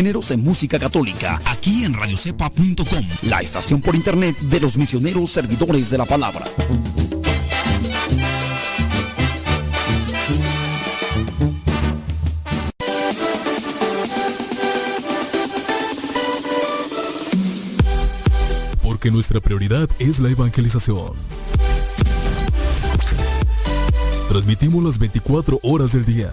Géneros en música católica, aquí en radiocepa.com, la estación por internet de los misioneros servidores de la palabra. Porque nuestra prioridad es la evangelización. Transmitimos las 24 horas del día.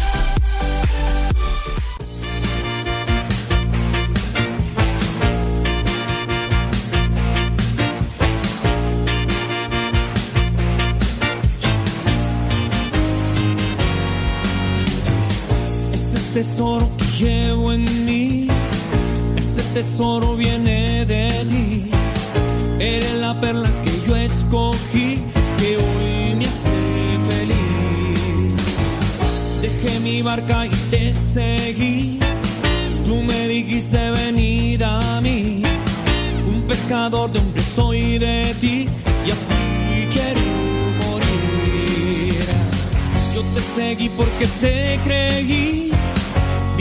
Tesoro que llevo en mí, ese tesoro viene de ti. Eres la perla que yo escogí, que hoy me hace feliz. Dejé mi barca y te seguí. Tú me dijiste venir a mí. Un pescador de hombres soy de ti y así quiero morir. Yo te seguí porque te creí.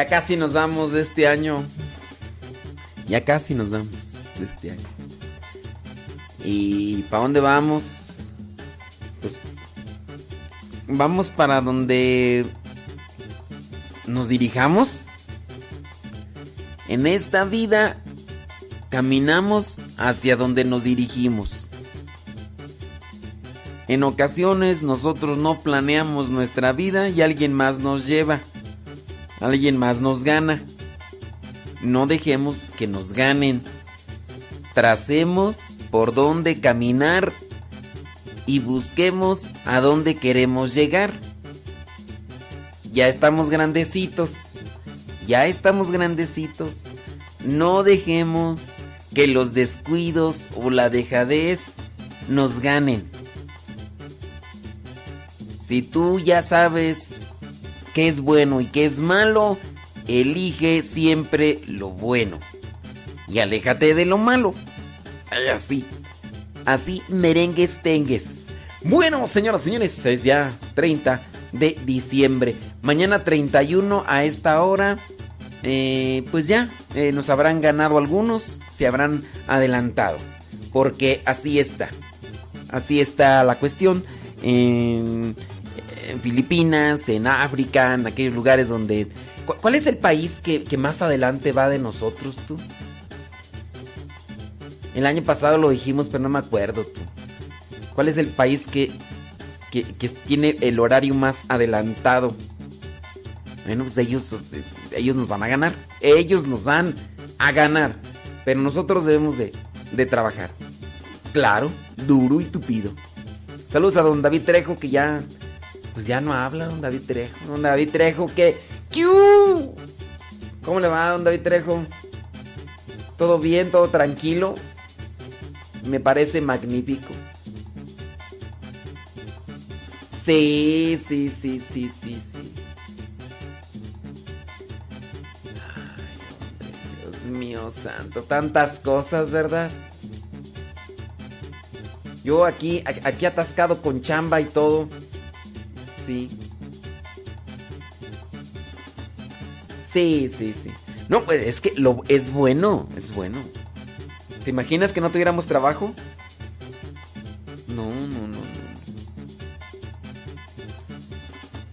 Ya casi nos vamos de este año. Ya casi nos vamos de este año. ¿Y para dónde vamos? Pues vamos para donde nos dirijamos. En esta vida caminamos hacia donde nos dirigimos. En ocasiones nosotros no planeamos nuestra vida y alguien más nos lleva. Alguien más nos gana. No dejemos que nos ganen. Tracemos por dónde caminar y busquemos a dónde queremos llegar. Ya estamos grandecitos. Ya estamos grandecitos. No dejemos que los descuidos o la dejadez nos ganen. Si tú ya sabes qué es bueno y qué es malo, elige siempre lo bueno. Y aléjate de lo malo. Así. Así merengues tengues. Bueno, señoras y señores, es ya 30 de diciembre. Mañana 31 a esta hora. Eh, pues ya eh, nos habrán ganado algunos, se habrán adelantado. Porque así está. Así está la cuestión. En Filipinas, en África, en aquellos lugares donde... ¿Cuál es el país que, que más adelante va de nosotros, tú? El año pasado lo dijimos, pero no me acuerdo, tú. ¿Cuál es el país que, que, que tiene el horario más adelantado? Bueno, pues ellos, ellos nos van a ganar. Ellos nos van a ganar. Pero nosotros debemos de, de trabajar. Claro, duro y tupido. Saludos a don David Trejo que ya... Pues ya no habla don David Trejo. Don David Trejo. ¡Kiu! ¿Cómo le va don David Trejo? ¿Todo bien? ¿Todo tranquilo? Me parece magnífico. Sí, sí, sí, sí, sí, sí. Ay, Dios mío santo, tantas cosas, ¿verdad? Yo aquí, aquí atascado con chamba y todo. Sí. Sí, sí. No, pues es que lo es bueno, es bueno. ¿Te imaginas que no tuviéramos trabajo? No, no, no, no.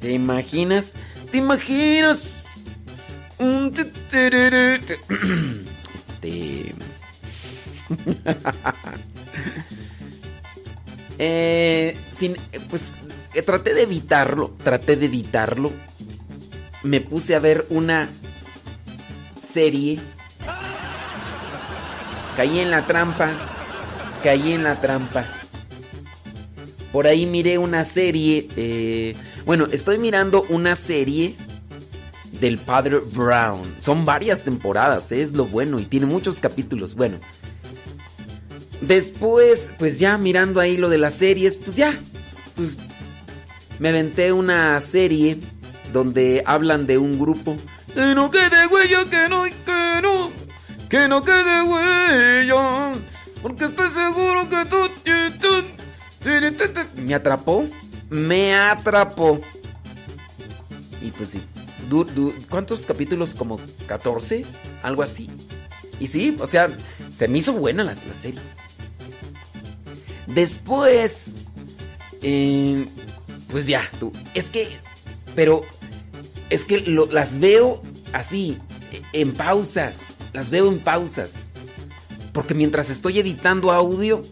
¿Te imaginas? ¿Te imaginas? Este. eh, sin, pues traté de evitarlo, traté de evitarlo. Me puse a ver una serie. Caí en la trampa, caí en la trampa. Por ahí miré una serie, eh, bueno, estoy mirando una serie del Padre Brown. Son varias temporadas, es lo bueno y tiene muchos capítulos. Bueno, después, pues ya mirando ahí lo de las series, pues ya, pues me aventé una serie donde hablan de un grupo. Que no quede huella, que no, que no, que no quede huella. Porque estoy seguro que tú, tú, tú, me atrapó, me atrapó. Y pues sí, du- du- ¿cuántos capítulos? Como 14, algo así. Y sí, o sea, se me hizo buena la, la serie. Después, eh, pues ya, tú, es que, pero es que las veo así, en pausas, las veo en pausas. Porque mientras estoy editando audio,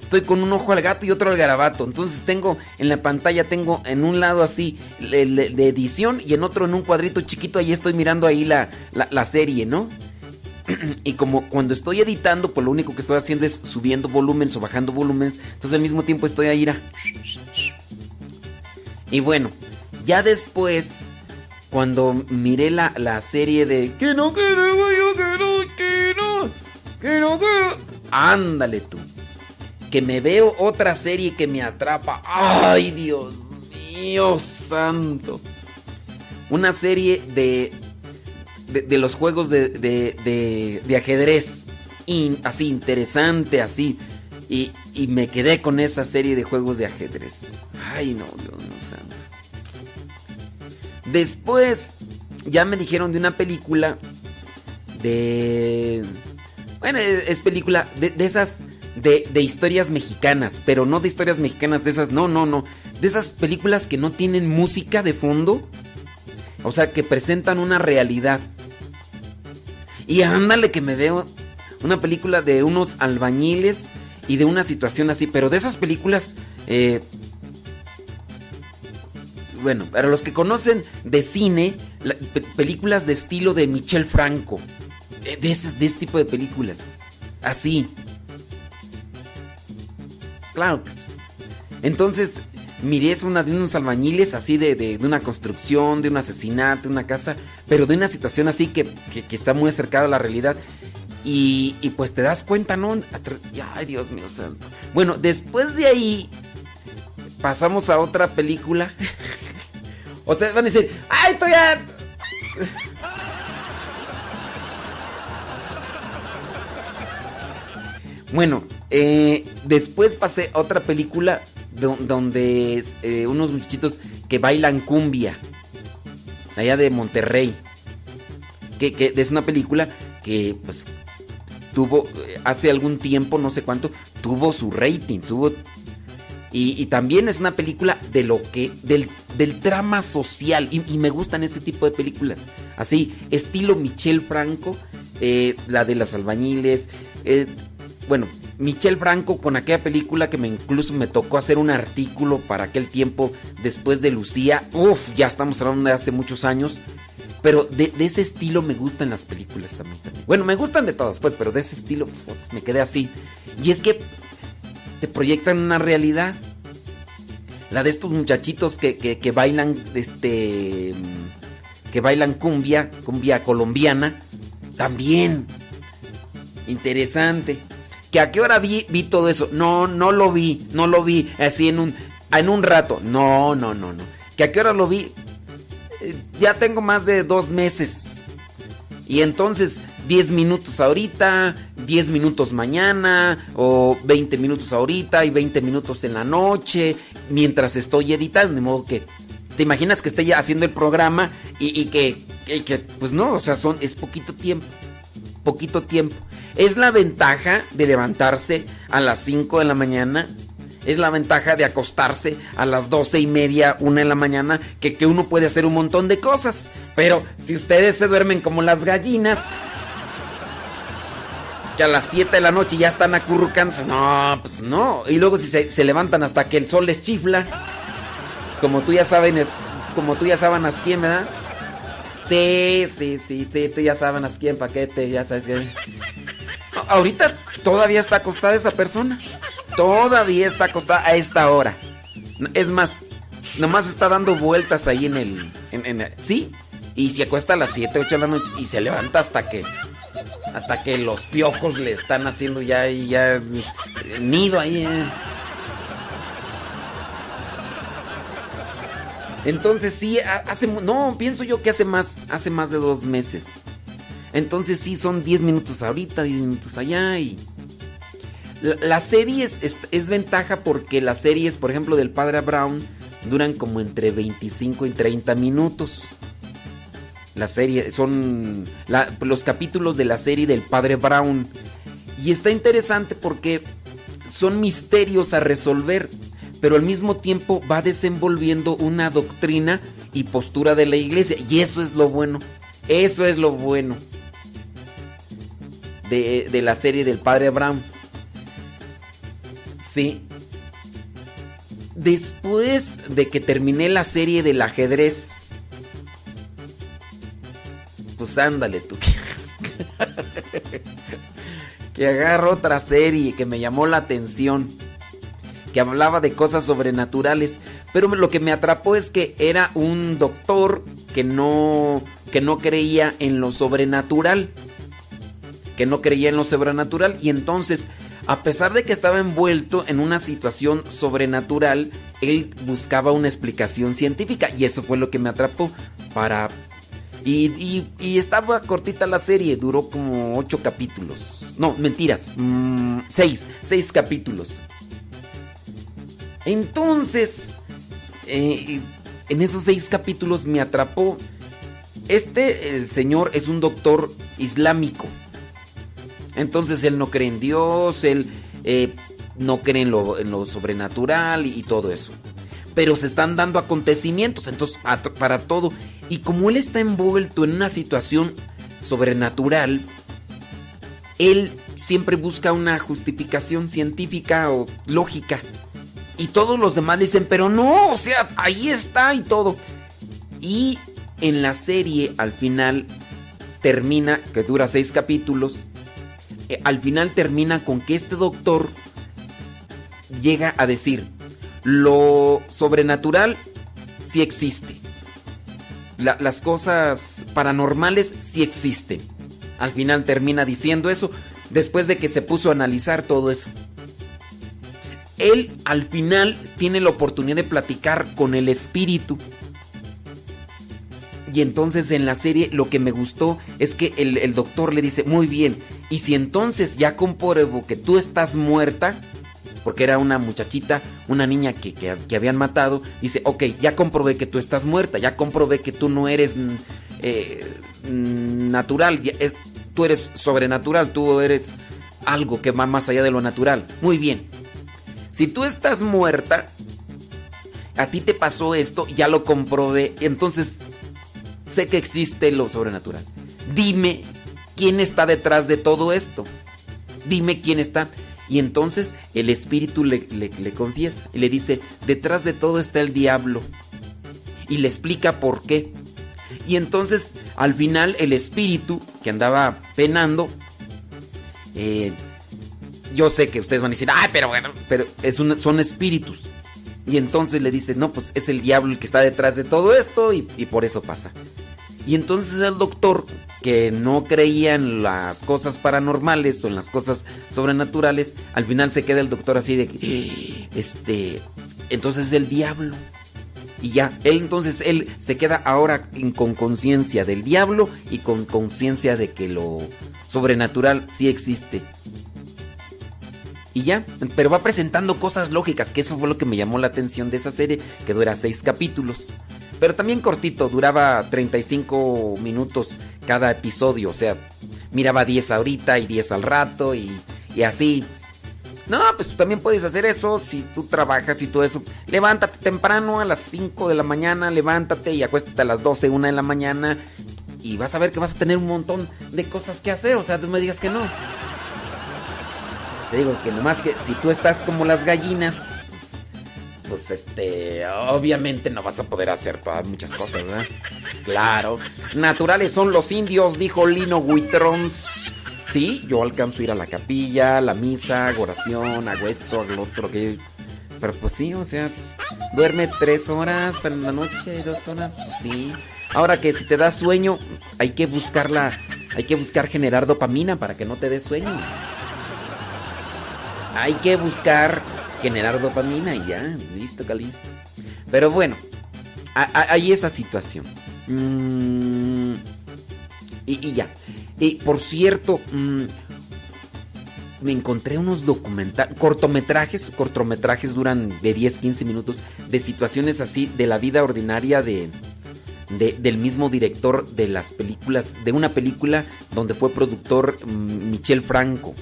estoy con un ojo al gato y otro al garabato. Entonces tengo en la pantalla, tengo en un lado así de edición y en otro en un cuadrito chiquito, ahí estoy mirando ahí la, la, la serie, ¿no? y como cuando estoy editando, pues lo único que estoy haciendo es subiendo volúmenes o bajando volúmenes. Entonces al mismo tiempo estoy ahí. a- Y bueno, ya después, cuando miré la, la serie de... Que no quede huella, que no, que no, que no quede... Ándale tú. Que me veo otra serie que me atrapa. ¡Ay, Dios mío santo! Una serie de de, de los juegos de, de, de- de ajedrez. In- así, interesante, así. Y, y me quedé con esa serie de juegos de ajedrez. Ay, no, Dios mío. Después, ya me dijeron de una película de... Bueno, es, película de, de esas de, de, historias mexicanas, pero no de historias mexicanas de esas, no, no, no. De esas películas que no tienen música de fondo. O sea, que presentan una realidad. Y ándale que me veo una película de unos albañiles y de una situación así, pero de esas películas... Eh, bueno, para los que conocen de cine, películas de estilo de Michel Franco. Eh, de, ese, de ese tipo de películas. Así. Claro. Pues. Entonces, miré es una de unos albañiles así de, de, una construcción, de un asesinato, de una casa, pero de una situación así que, que, está muy acercada a la realidad. Y, y, pues te das cuenta, ¿no? Ay, Dios mío santo. Bueno, después de ahí pasamos a otra película. o sea, van a decir, ¡ay, estoy ya! bueno, eh, después pasé a otra película donde eh, unos muchachitos que bailan cumbia. Allá de Monterrey. Que, es una película que pues tuvo eh, hace algún tiempo, no sé cuánto, tuvo su rating, tuvo y, también es una película de lo que del, del drama social y, me gustan ese tipo de películas, así estilo Michel Franco, la de los albañiles, bueno, Michel Franco con aquella película que me incluso me tocó hacer un artículo para aquel tiempo después de Lucía. Uf, ya estamos hablando de hace muchos años. Pero de, ese estilo me gustan las películas también, Bueno, me gustan de todas, pues, pero de ese estilo pues, me quedé así. Y es que te proyectan una realidad. La de estos muchachitos que, que, bailan, este, que bailan cumbia, cumbia colombiana, también. Interesante que a qué hora vi, vi todo eso. No, no lo vi, no lo vi así en un, en un rato. No, no, no, no. Que a qué hora lo vi. Eh, ya tengo más de dos meses. Y entonces 10 minutos ahorita, 10 minutos mañana, o 20 minutos ahorita y 20 minutos en la noche, mientras estoy editando. De modo que, ¿te imaginas que esté ya haciendo el programa y, que, pues no, o sea, son, es poquito tiempo. Poquito tiempo. Es la ventaja de levantarse a las 5 de la mañana. Es la ventaja de acostarse a las doce y media, una de la mañana, que, que uno puede hacer un montón de cosas. Pero si ustedes se duermen como las gallinas, a las 7 de la noche ya están acurrucándose. No, pues no. Y luego si se, levantan hasta que el sol les chifla. Como tú ya sabes, como tú ya sabes quién, ¿verdad? Sí, sí, sí, tú ya sabes quién, paquete, ya sabes que. Ahorita todavía está acostada esa persona. Todavía está acostada a esta hora. Es más, nomás está dando vueltas ahí en el. sí, y se acuesta a las 7, 8 de la noche y se levanta hasta que. Hasta que los piojos le están haciendo ya, ya nido ahí. Eh. Entonces sí, hace. No, pienso yo que hace más. Hace más de dos meses. Entonces sí, son 10 minutos ahorita, 10 minutos allá y... La, serie es, es, ventaja porque las series, por ejemplo, del Padre Brown duran como entre 25 y 30 minutos. La serie, son los capítulos de la serie del Padre Brown. Y está interesante porque son misterios a resolver, pero al mismo tiempo va desenvolviendo una doctrina y postura de la iglesia. Y eso es lo bueno. Eso es lo bueno de, la serie del padre Abraham. Sí. Después de que terminé la serie del ajedrez, pues ándale tú. que agarro otra serie que me llamó la atención, que hablaba de cosas sobrenaturales, pero lo que me atrapó es que era un doctor que no que no creía en lo sobrenatural que no creía en lo sobrenatural y entonces, a pesar de que estaba envuelto en una situación sobrenatural, él buscaba una explicación científica y eso fue lo que me atrapó para... Y, estaba cortita la serie, duró como ocho capítulos. No, mentiras, mm, seis, seis capítulos. Entonces, eh, en esos seis capítulos me atrapó este, el señor es un doctor islámico. Entonces él no cree en Dios, él eh, no cree en lo, sobrenatural y, todo eso. Pero se están dando acontecimientos, entonces para todo. Y como él está envuelto en una situación sobrenatural, él siempre busca una justificación científica o lógica. Y todos los demás dicen, pero no, o sea, ahí está y todo. Y en la serie al final termina, que dura seis capítulos, eh, al final termina con que este doctor llega a decir, lo sobrenatural sí existe. Las cosas paranormales sí existen. Al final termina diciendo eso después de que se puso a analizar todo eso. Él al final tiene la oportunidad de platicar con el espíritu. Y entonces en la serie lo que me gustó es que el, doctor le dice, muy bien, y si entonces ya compruebo que tú estás muerta, porque era una muchachita, una niña que, que, habían matado, dice, ok, ya comprobé que tú estás muerta, ya comprobé que tú no eres eh, natural, tú eres sobrenatural, tú eres algo que va más allá de lo natural. Muy bien. Si tú estás muerta, a ti te pasó esto, ya lo comprobé, entonces sé que existe lo sobrenatural. Dime quién está detrás de todo esto. Dime quién está. Y entonces el espíritu le, le, confiesa y le dice, detrás de todo está el diablo. Y le explica por qué. Y entonces al final el espíritu que andaba penando, eh, yo sé que ustedes van a decir, ay, pero bueno, pero es son espíritus. Y entonces le dice, no, pues es el diablo el que está detrás de todo esto y, y por eso pasa. Y entonces el doctor, que no creía en las cosas paranormales o en las cosas sobrenaturales, al final se queda el doctor así de, este, entonces es el diablo. Y ya, él entonces, él se queda ahora con conciencia del diablo y con conciencia de que lo sobrenatural sí existe. Y ya, pero va presentando cosas lógicas, que eso fue lo que me llamó la atención de esa serie, que dura seis capítulos. Pero también cortito, duraba 35 minutos cada episodio, o sea, miraba 10 ahorita y 10 al rato y, y así no, pues tú también puedes hacer eso si tú trabajas y todo eso. Levántate temprano a las 5 de la mañana, levántate y acuéstate a las 12, 1 de la mañana y vas a ver que vas a tener un montón de cosas que hacer. O sea, tú me digas que no. Te digo que nomás que si tú estás como las gallinas, pues, este, obviamente no vas a poder hacer todas muchas cosas, ¿verdad? Claro. Naturales son los indios, dijo Lino Huitrons. Sí, yo alcanzo a ir a la capilla, la misa, oración, hago esto, hago lo otro, que... Pero pues sí, o sea, duerme tres horas en la noche, dos horas, pues sí. Ahora que si te da sueño, hay que buscarla, hay que buscar generar dopamina para que no te dé sueño. Hay que buscar generar dopamina y ya, listo, listo. Pero bueno, hay esa situación. Mm, y ya. Y por cierto, mm, me encontré unos documentales, cortometrajes, cortometrajes duran de 10, 15 minutos, de situaciones así de la vida ordinaria de, del mismo director de las películas, de una película donde fue productor mm, Michel Franco.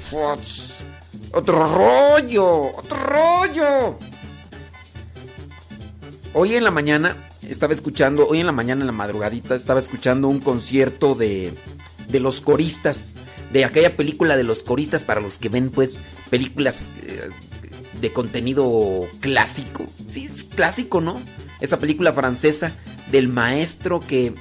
¡Otro rollo! ¡Otro rollo! Hoy en la mañana estaba escuchando, hoy en la mañana en la madrugadita estaba escuchando un concierto de de los coristas, de aquella película de los coristas para los que ven pues películas eh, de contenido clásico. Sí, es clásico, ¿no? Esa película francesa del maestro que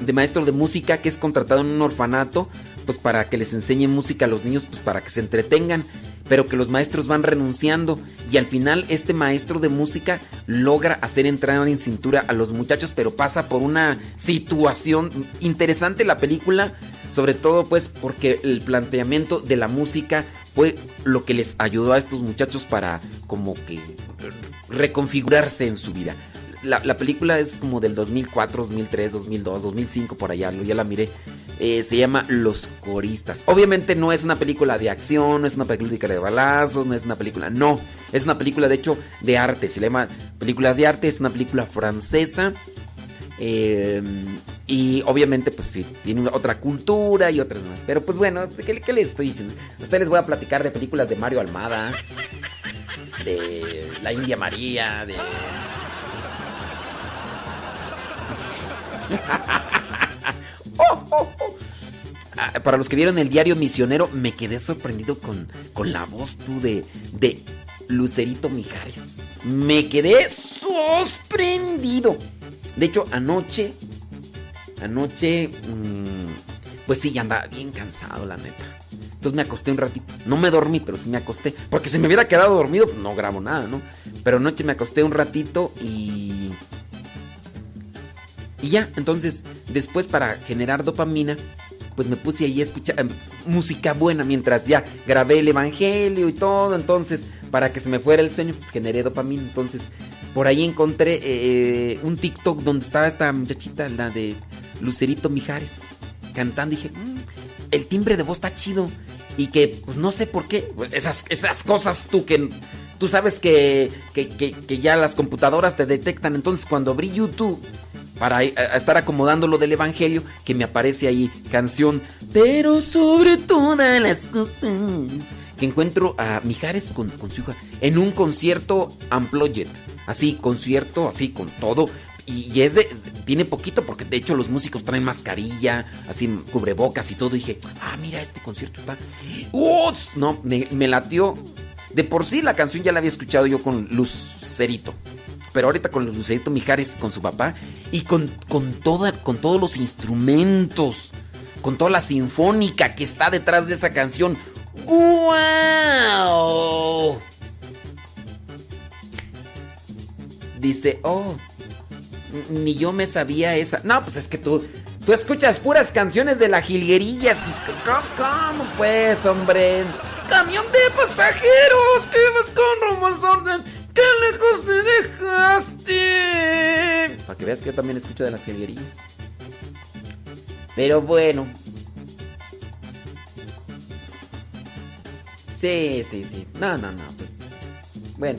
de maestro de música que es contratado en un orfanato pues para que les enseñe música a los niños pues para que se entretengan pero que los maestros van renunciando y al final este maestro de música logra hacer entrar en cintura a los muchachos, pero pasa por una situación interesante la película, sobre todo pues porque el planteamiento de la música fue lo que les ayudó a estos muchachos para como que reconfigurarse en su vida. La, la película es como del 2004, 2003, 2002, 2005 por allá, ya la miré. Eh, se llama Los Coristas. Obviamente no es una película de acción, no es una película de balazos, no es una película, no, es una película de hecho de arte, se llama película de arte, es una película francesa. Eh, y obviamente, pues sí, tiene otra cultura y otras más. Pero pues bueno, ¿qué, ¿qué, les estoy diciendo? A ustedes les voy a platicar de películas de Mario Almada, de La India María, de. Ah, para los que vieron el diario Misionero, me quedé sorprendido con, con la voz tú de, de Lucerito Mijares. Me quedé sorprendido. De hecho, anoche, anoche, mmm, pues sí, ya andaba bien cansado, la neta. Entonces me acosté un ratito. No me dormí, pero sí me acosté. Porque si me hubiera quedado dormido, pues no grabo nada, ¿no? Pero anoche me acosté un ratito y... Y ya, entonces, después para generar dopamina, pues me puse ahí a escuchar eh, música buena mientras ya grabé el evangelio y todo. Entonces, para que se me fuera el sueño, pues generé dopamina. Entonces, por ahí encontré eh, un TikTok donde estaba esta muchachita, la de Lucerito Mijares, cantando. Dije, mmm, el timbre de voz está chido. Y que, pues no sé por qué, esas, esas cosas tú que tú sabes que, que, que, que ya las computadoras te detectan. Entonces, cuando abrí YouTube para estar acomodando lo del Evangelio, que me aparece ahí canción, pero sobre todas las cosas, que encuentro a Mijares con, su hija en un concierto Unplugged, así, concierto, así, con todo, y, es de, tiene poquito, porque de hecho los músicos traen mascarilla, así, cubrebocas y todo, y dije, ah, mira, este concierto está, ¡Uts! no, me, me latió, de por sí la canción ya la había escuchado yo con Lucerito pero ahorita con Lucerito Mijares, con su papá, y con, con, toda, con todos los instrumentos, con toda la sinfónica que está detrás de esa canción. ¡Wow! Dice, oh, ni yo me sabía esa. No, pues es que tú, tú escuchas puras canciones de la jilguerillas. Pues, ¿cómo, cómo pues, hombre? Camión de pasajeros que vas con rumbo al. ¡Qué lejos te dejaste! Para que veas que yo también escucho de las jilguerillas. Pero bueno. Sí, sí, sí. No, no, no, pues. Bueno.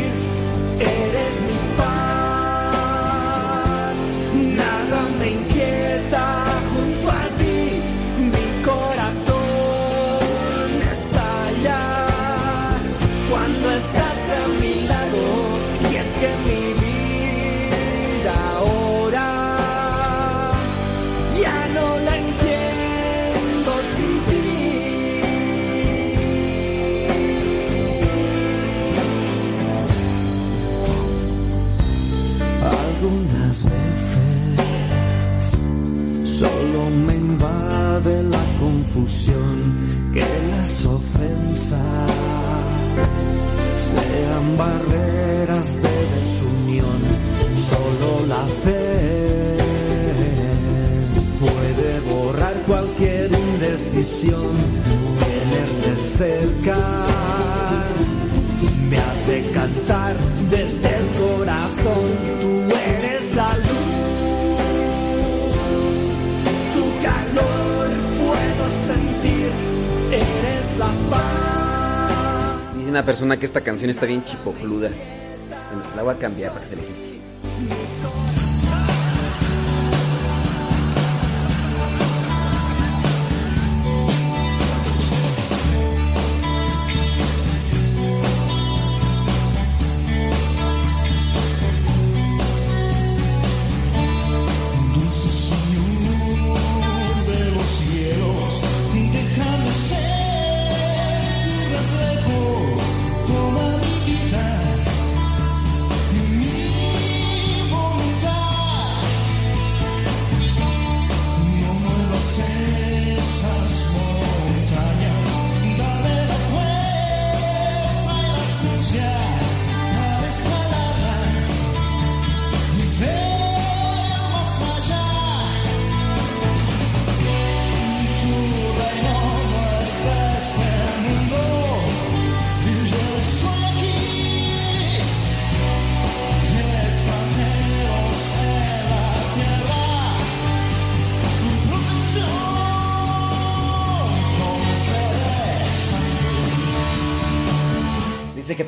que las ofensas sean barreras de desunión. Solo la fe puede borrar cualquier indecisión. Tenerte cerca me hace cantar desde el corazón. Tú eres la luz, Dice una persona que esta canción está bien chipocluda. la voy a cambiar para que se le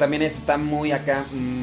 también está muy acá. Mmm,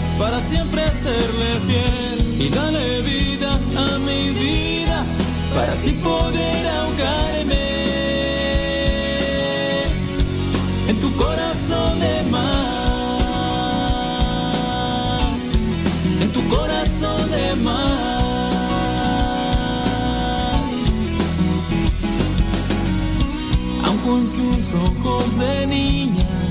para siempre serle fiel y dale vida a mi vida para así poder ahogarme en tu corazón de mar, en tu corazón de mar, aun con sus ojos de niña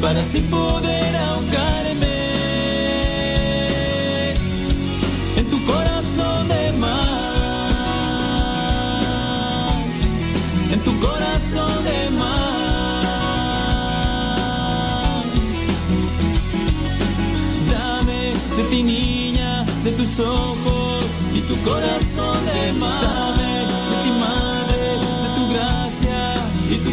para así poder ahogarme en tu corazón de mar, en tu corazón de mar. Dame de ti niña, de tus ojos y tu corazón de mar.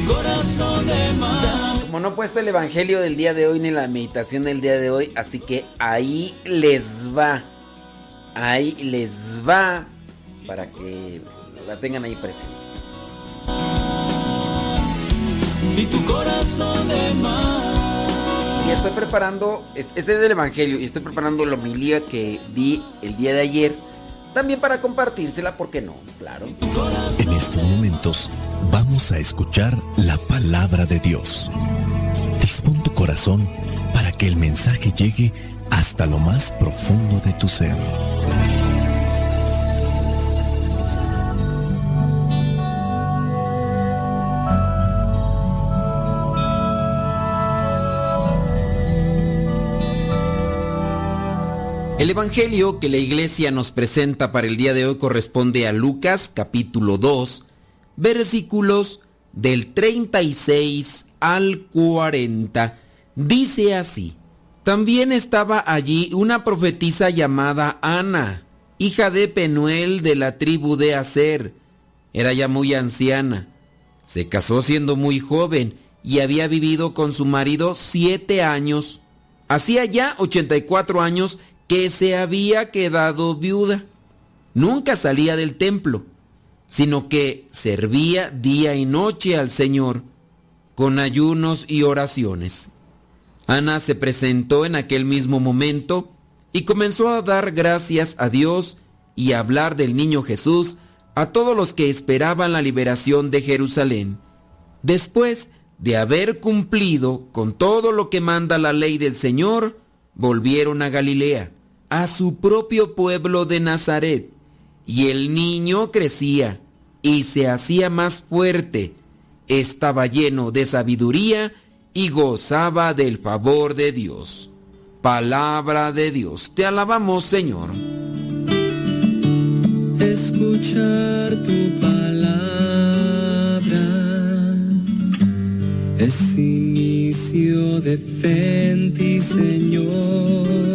Corazón de mar no he puesto el evangelio del día de hoy ni la meditación del día de hoy, así que ahí les va. Ahí les va para que la tengan ahí presente. Y tu corazón de Y estoy preparando, este es el evangelio, y estoy preparando la homilía que di el día de ayer. También para compartírsela, ¿por qué no? Claro. En estos momentos vamos a escuchar la palabra de Dios. Dispón tu corazón para que el mensaje llegue hasta lo más profundo de tu ser. El Evangelio que la iglesia nos presenta para el día de hoy corresponde a Lucas capítulo 2, versículos del 36 al 40. Dice así, también estaba allí una profetisa llamada Ana, hija de Penuel de la tribu de Aser. Era ya muy anciana. Se casó siendo muy joven y había vivido con su marido siete años. Hacía ya 84 años que se había quedado viuda. Nunca salía del templo, sino que servía día y noche al Señor con ayunos y oraciones. Ana se presentó en aquel mismo momento y comenzó a dar gracias a Dios y a hablar del niño Jesús a todos los que esperaban la liberación de Jerusalén. Después de haber cumplido con todo lo que manda la ley del Señor, volvieron a Galilea a su propio pueblo de Nazaret, y el niño crecía y se hacía más fuerte, estaba lleno de sabiduría y gozaba del favor de Dios. Palabra de Dios, te alabamos Señor. Escuchar tu palabra es inicio de fe Señor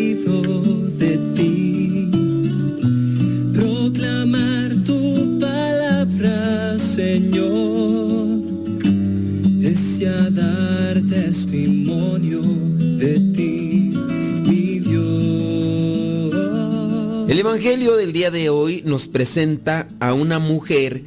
dar testimonio de ti, mi Dios. El Evangelio del día de hoy nos presenta a una mujer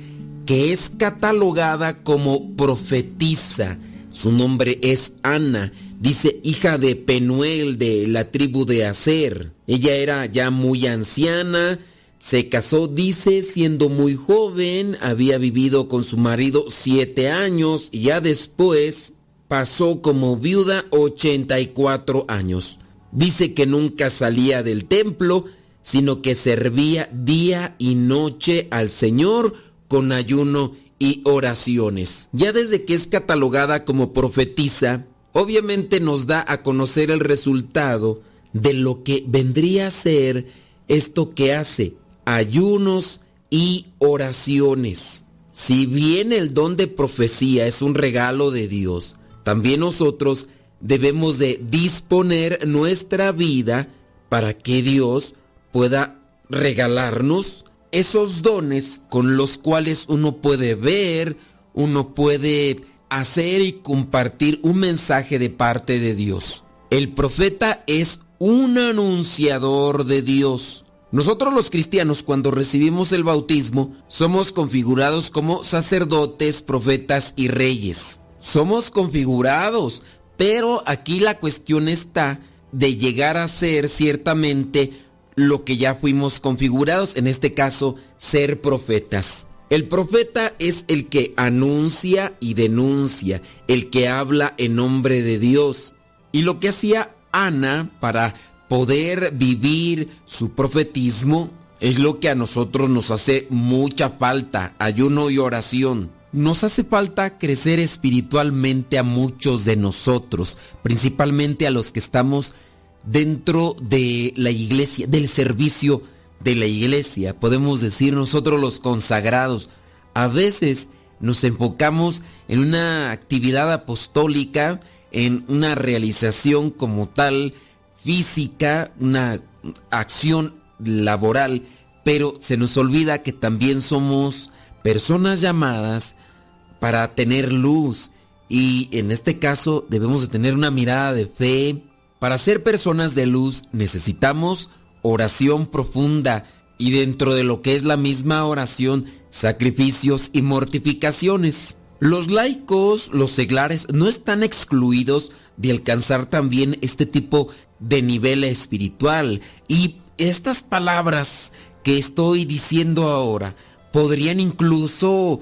que es catalogada como profetisa. Su nombre es Ana. Dice hija de Penuel de la tribu de Aser. Ella era ya muy anciana, se casó, dice, siendo muy joven, había vivido con su marido siete años y ya después pasó como viuda 84 años. Dice que nunca salía del templo, sino que servía día y noche al Señor con ayuno y oraciones. Ya desde que es catalogada como profetisa, obviamente nos da a conocer el resultado de lo que vendría a ser esto que hace ayunos y oraciones. Si bien el don de profecía es un regalo de Dios, también nosotros debemos de disponer nuestra vida para que Dios pueda regalarnos esos dones con los cuales uno puede ver, uno puede hacer y compartir un mensaje de parte de Dios. El profeta es un anunciador de Dios. Nosotros los cristianos cuando recibimos el bautismo somos configurados como sacerdotes, profetas y reyes. Somos configurados, pero aquí la cuestión está de llegar a ser ciertamente lo que ya fuimos configurados, en este caso ser profetas. El profeta es el que anuncia y denuncia, el que habla en nombre de Dios. Y lo que hacía Ana para poder vivir su profetismo es lo que a nosotros nos hace mucha falta, ayuno y oración. Nos hace falta crecer espiritualmente a muchos de nosotros, principalmente a los que estamos dentro de la iglesia, del servicio de la iglesia. Podemos decir nosotros los consagrados. A veces nos enfocamos en una actividad apostólica, en una realización como tal, física, una acción laboral, pero se nos olvida que también somos personas llamadas para tener luz y en este caso debemos de tener una mirada de fe. Para ser personas de luz necesitamos oración profunda y dentro de lo que es la misma oración, sacrificios y mortificaciones. Los laicos, los seglares, no están excluidos de alcanzar también este tipo de nivel espiritual. Y estas palabras que estoy diciendo ahora podrían incluso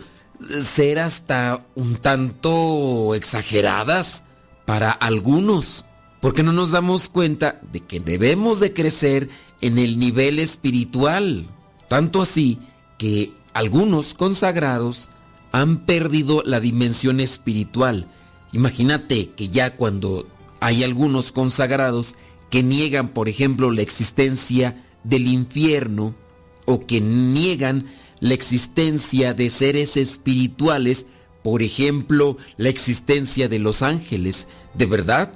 ser hasta un tanto exageradas para algunos, porque no nos damos cuenta de que debemos de crecer en el nivel espiritual, tanto así que algunos consagrados han perdido la dimensión espiritual. Imagínate que ya cuando hay algunos consagrados que niegan, por ejemplo, la existencia del infierno o que niegan la existencia de seres espirituales, por ejemplo, la existencia de los ángeles. ¿De verdad?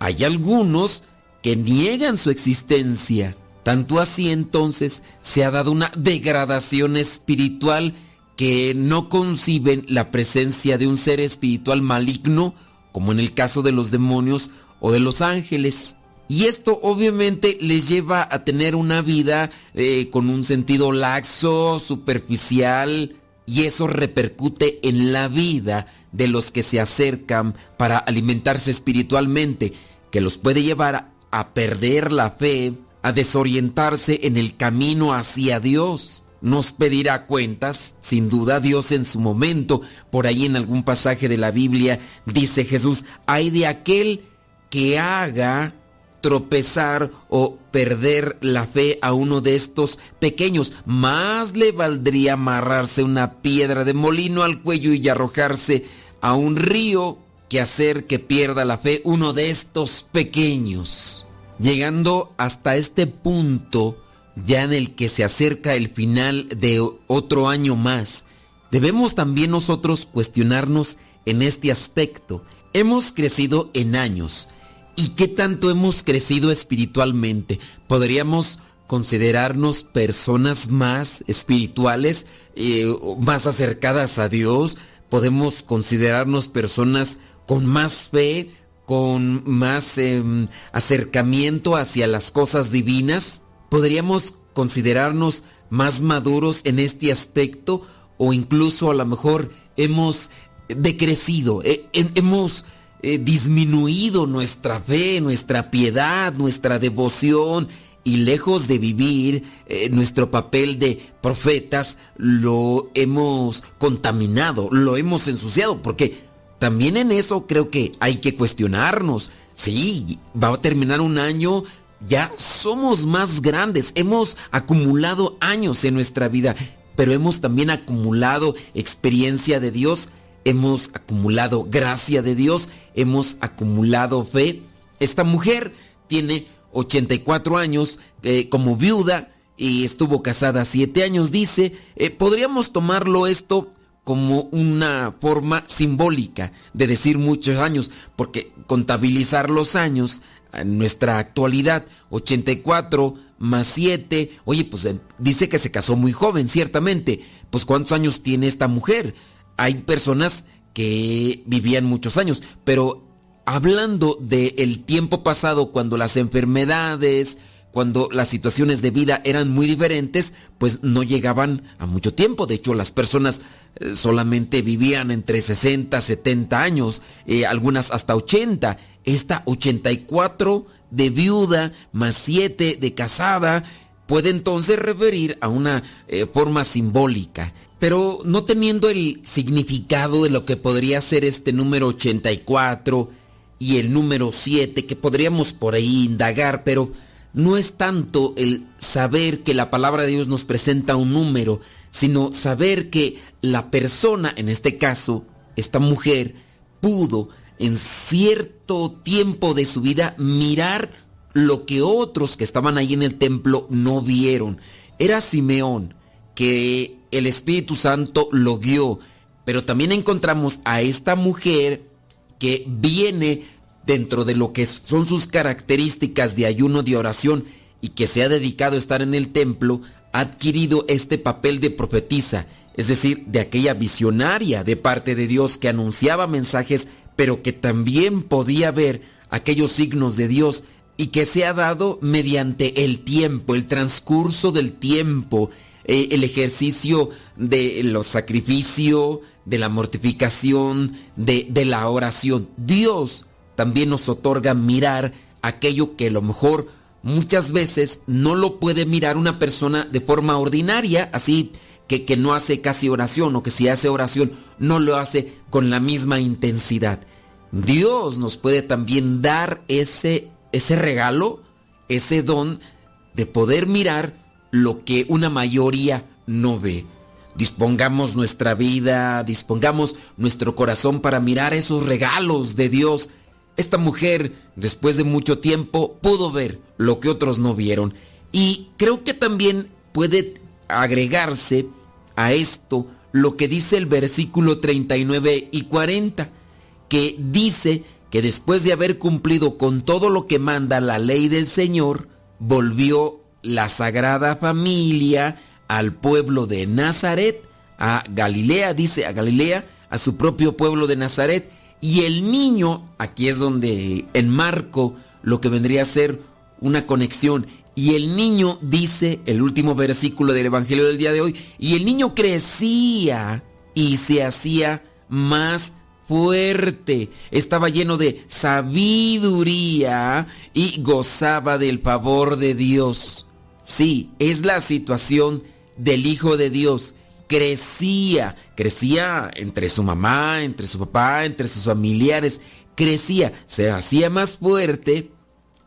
Hay algunos que niegan su existencia. Tanto así entonces se ha dado una degradación espiritual que no conciben la presencia de un ser espiritual maligno, como en el caso de los demonios o de los ángeles. Y esto obviamente les lleva a tener una vida eh, con un sentido laxo, superficial, y eso repercute en la vida de los que se acercan para alimentarse espiritualmente, que los puede llevar a perder la fe, a desorientarse en el camino hacia Dios. Nos pedirá cuentas, sin duda Dios en su momento. Por ahí en algún pasaje de la Biblia dice Jesús, hay de aquel que haga tropezar o perder la fe a uno de estos pequeños. Más le valdría amarrarse una piedra de molino al cuello y arrojarse a un río que hacer que pierda la fe uno de estos pequeños. Llegando hasta este punto ya en el que se acerca el final de otro año más, debemos también nosotros cuestionarnos en este aspecto. Hemos crecido en años, ¿Y qué tanto hemos crecido espiritualmente? ¿Podríamos considerarnos personas más espirituales, eh, más acercadas a Dios? ¿Podemos considerarnos personas con más fe, con más em, acercamiento hacia las cosas divinas? ¿Podríamos considerarnos más maduros en este aspecto? ¿O incluso a lo mejor hemos decrecido, eh, hemos eh, disminuido nuestra fe, nuestra piedad, nuestra devoción y lejos de vivir eh, nuestro papel de profetas, lo hemos contaminado, lo hemos ensuciado, porque también en eso creo que hay que cuestionarnos. Sí, va a terminar un año, ya somos más grandes, hemos acumulado años en nuestra vida, pero hemos también acumulado experiencia de Dios hemos acumulado gracia de Dios, hemos acumulado fe. Esta mujer tiene 84 años eh, como viuda y estuvo casada 7 años, dice, eh, podríamos tomarlo esto como una forma simbólica de decir muchos años, porque contabilizar los años nuestra actualidad, 84 más 7, oye, pues eh, dice que se casó muy joven, ciertamente, pues ¿cuántos años tiene esta mujer? hay personas que vivían muchos años, pero hablando del tiempo pasado, cuando las enfermedades, cuando las situaciones de vida eran muy diferentes, pues no llegaban a mucho tiempo. De hecho, las personas eh, solamente vivían entre 60, 70 años, eh, algunas hasta 80. Esta 84 de viuda más 7 de casada puede entonces referir a una eh, forma simbólica. Pero no teniendo el significado de lo que podría ser este número 84 y el número 7, que podríamos por ahí indagar, pero no es tanto el saber que la palabra de Dios nos presenta un número, sino saber que la persona, en este caso, esta mujer, pudo en cierto tiempo de su vida mirar lo que otros que estaban ahí en el templo no vieron. Era Simeón, que el Espíritu Santo lo guió. Pero también encontramos a esta mujer que viene dentro de lo que son sus características de ayuno de oración y que se ha dedicado a estar en el templo, ha adquirido este papel de profetisa, es decir, de aquella visionaria de parte de Dios que anunciaba mensajes, pero que también podía ver aquellos signos de Dios y que se ha dado mediante el tiempo, el transcurso del tiempo, eh, el ejercicio de los sacrificios, de la mortificación, de, de la oración. Dios también nos otorga mirar aquello que a lo mejor muchas veces no lo puede mirar una persona de forma ordinaria, así que, no hace casi oración o que si hace oración no lo hace con la misma intensidad. Dios nos puede también dar ese, ese regalo, ese don de poder mirar lo que una mayoría no ve. Dispongamos nuestra vida, dispongamos nuestro corazón para mirar esos regalos de Dios. Esta mujer, después de mucho tiempo, pudo ver lo que otros no vieron. Y creo que también puede agregarse a esto lo que dice el versículo 39 y 40, que dice que después de haber cumplido con todo lo que manda la ley del Señor, volvió la Sagrada Familia al pueblo de Nazaret, a Galilea, dice a Galilea, a su propio pueblo de Nazaret, y el niño, aquí es donde enmarco lo que vendría a ser una conexión, y el niño dice, el último versículo del Evangelio del día de hoy, y el niño crecía y se hacía más fuerte, estaba lleno de sabiduría y gozaba del favor de Dios. Sí, es la situación del Hijo de Dios. Crecía, crecía entre su mamá, entre su papá, entre sus familiares, crecía, se hacía más fuerte,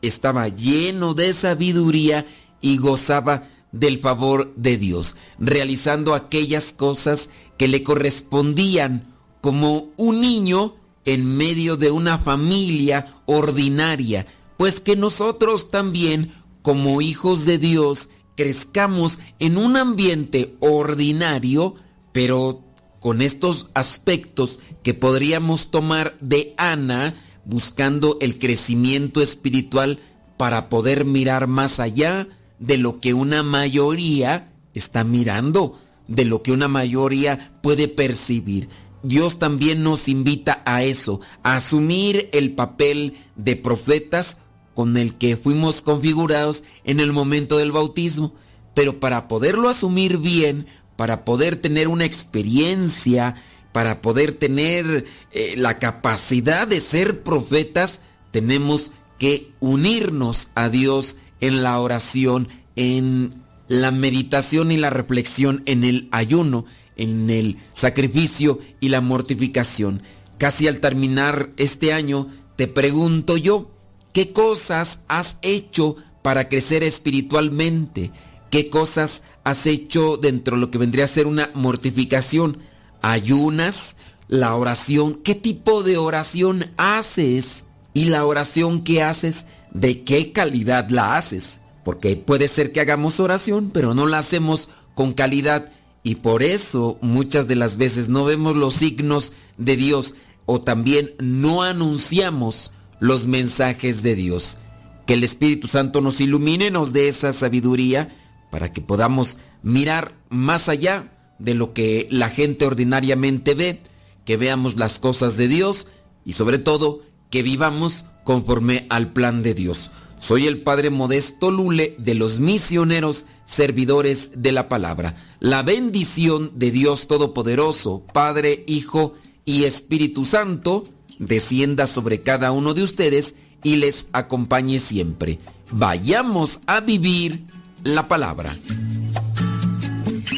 estaba lleno de sabiduría y gozaba del favor de Dios, realizando aquellas cosas que le correspondían como un niño en medio de una familia ordinaria, pues que nosotros también, como hijos de Dios, crezcamos en un ambiente ordinario, pero con estos aspectos que podríamos tomar de Ana, buscando el crecimiento espiritual para poder mirar más allá de lo que una mayoría está mirando, de lo que una mayoría puede percibir. Dios también nos invita a eso, a asumir el papel de profetas con el que fuimos configurados en el momento del bautismo. Pero para poderlo asumir bien, para poder tener una experiencia, para poder tener eh, la capacidad de ser profetas, tenemos que unirnos a Dios en la oración, en la meditación y la reflexión, en el ayuno, en el sacrificio y la mortificación. Casi al terminar este año, te pregunto yo, ¿Qué cosas has hecho para crecer espiritualmente? ¿Qué cosas has hecho dentro de lo que vendría a ser una mortificación? ¿Ayunas? ¿La oración? ¿Qué tipo de oración haces? Y la oración que haces, ¿de qué calidad la haces? Porque puede ser que hagamos oración, pero no la hacemos con calidad. Y por eso muchas de las veces no vemos los signos de Dios o también no anunciamos los mensajes de Dios. Que el Espíritu Santo nos ilumine, nos dé esa sabiduría para que podamos mirar más allá de lo que la gente ordinariamente ve, que veamos las cosas de Dios y sobre todo que vivamos conforme al plan de Dios. Soy el Padre Modesto Lule de los misioneros servidores de la palabra. La bendición de Dios Todopoderoso, Padre, Hijo y Espíritu Santo, descienda sobre cada uno de ustedes y les acompañe siempre. Vayamos a vivir la palabra.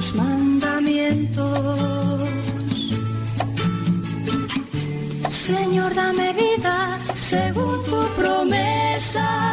Tus mandamientos. Señor, dame vida según tu promesa.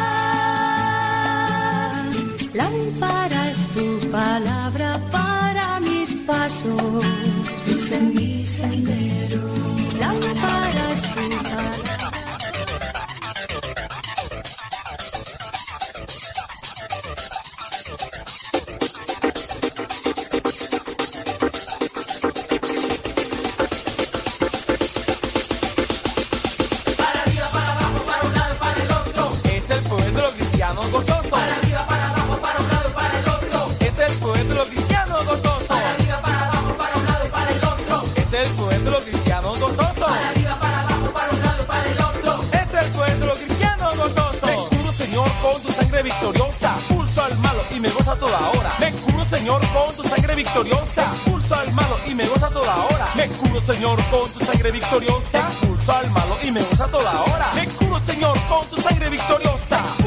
sangre victoriosa, pulso al malo y me goza toda hora. Me cubro, Señor, con tu sangre victoriosa, pulso al malo y me goza toda hora. Me cubro, Señor, con tu sangre victoriosa, pulso al malo y me goza toda hora. Me cubro, Señor, con tu sangre victoriosa.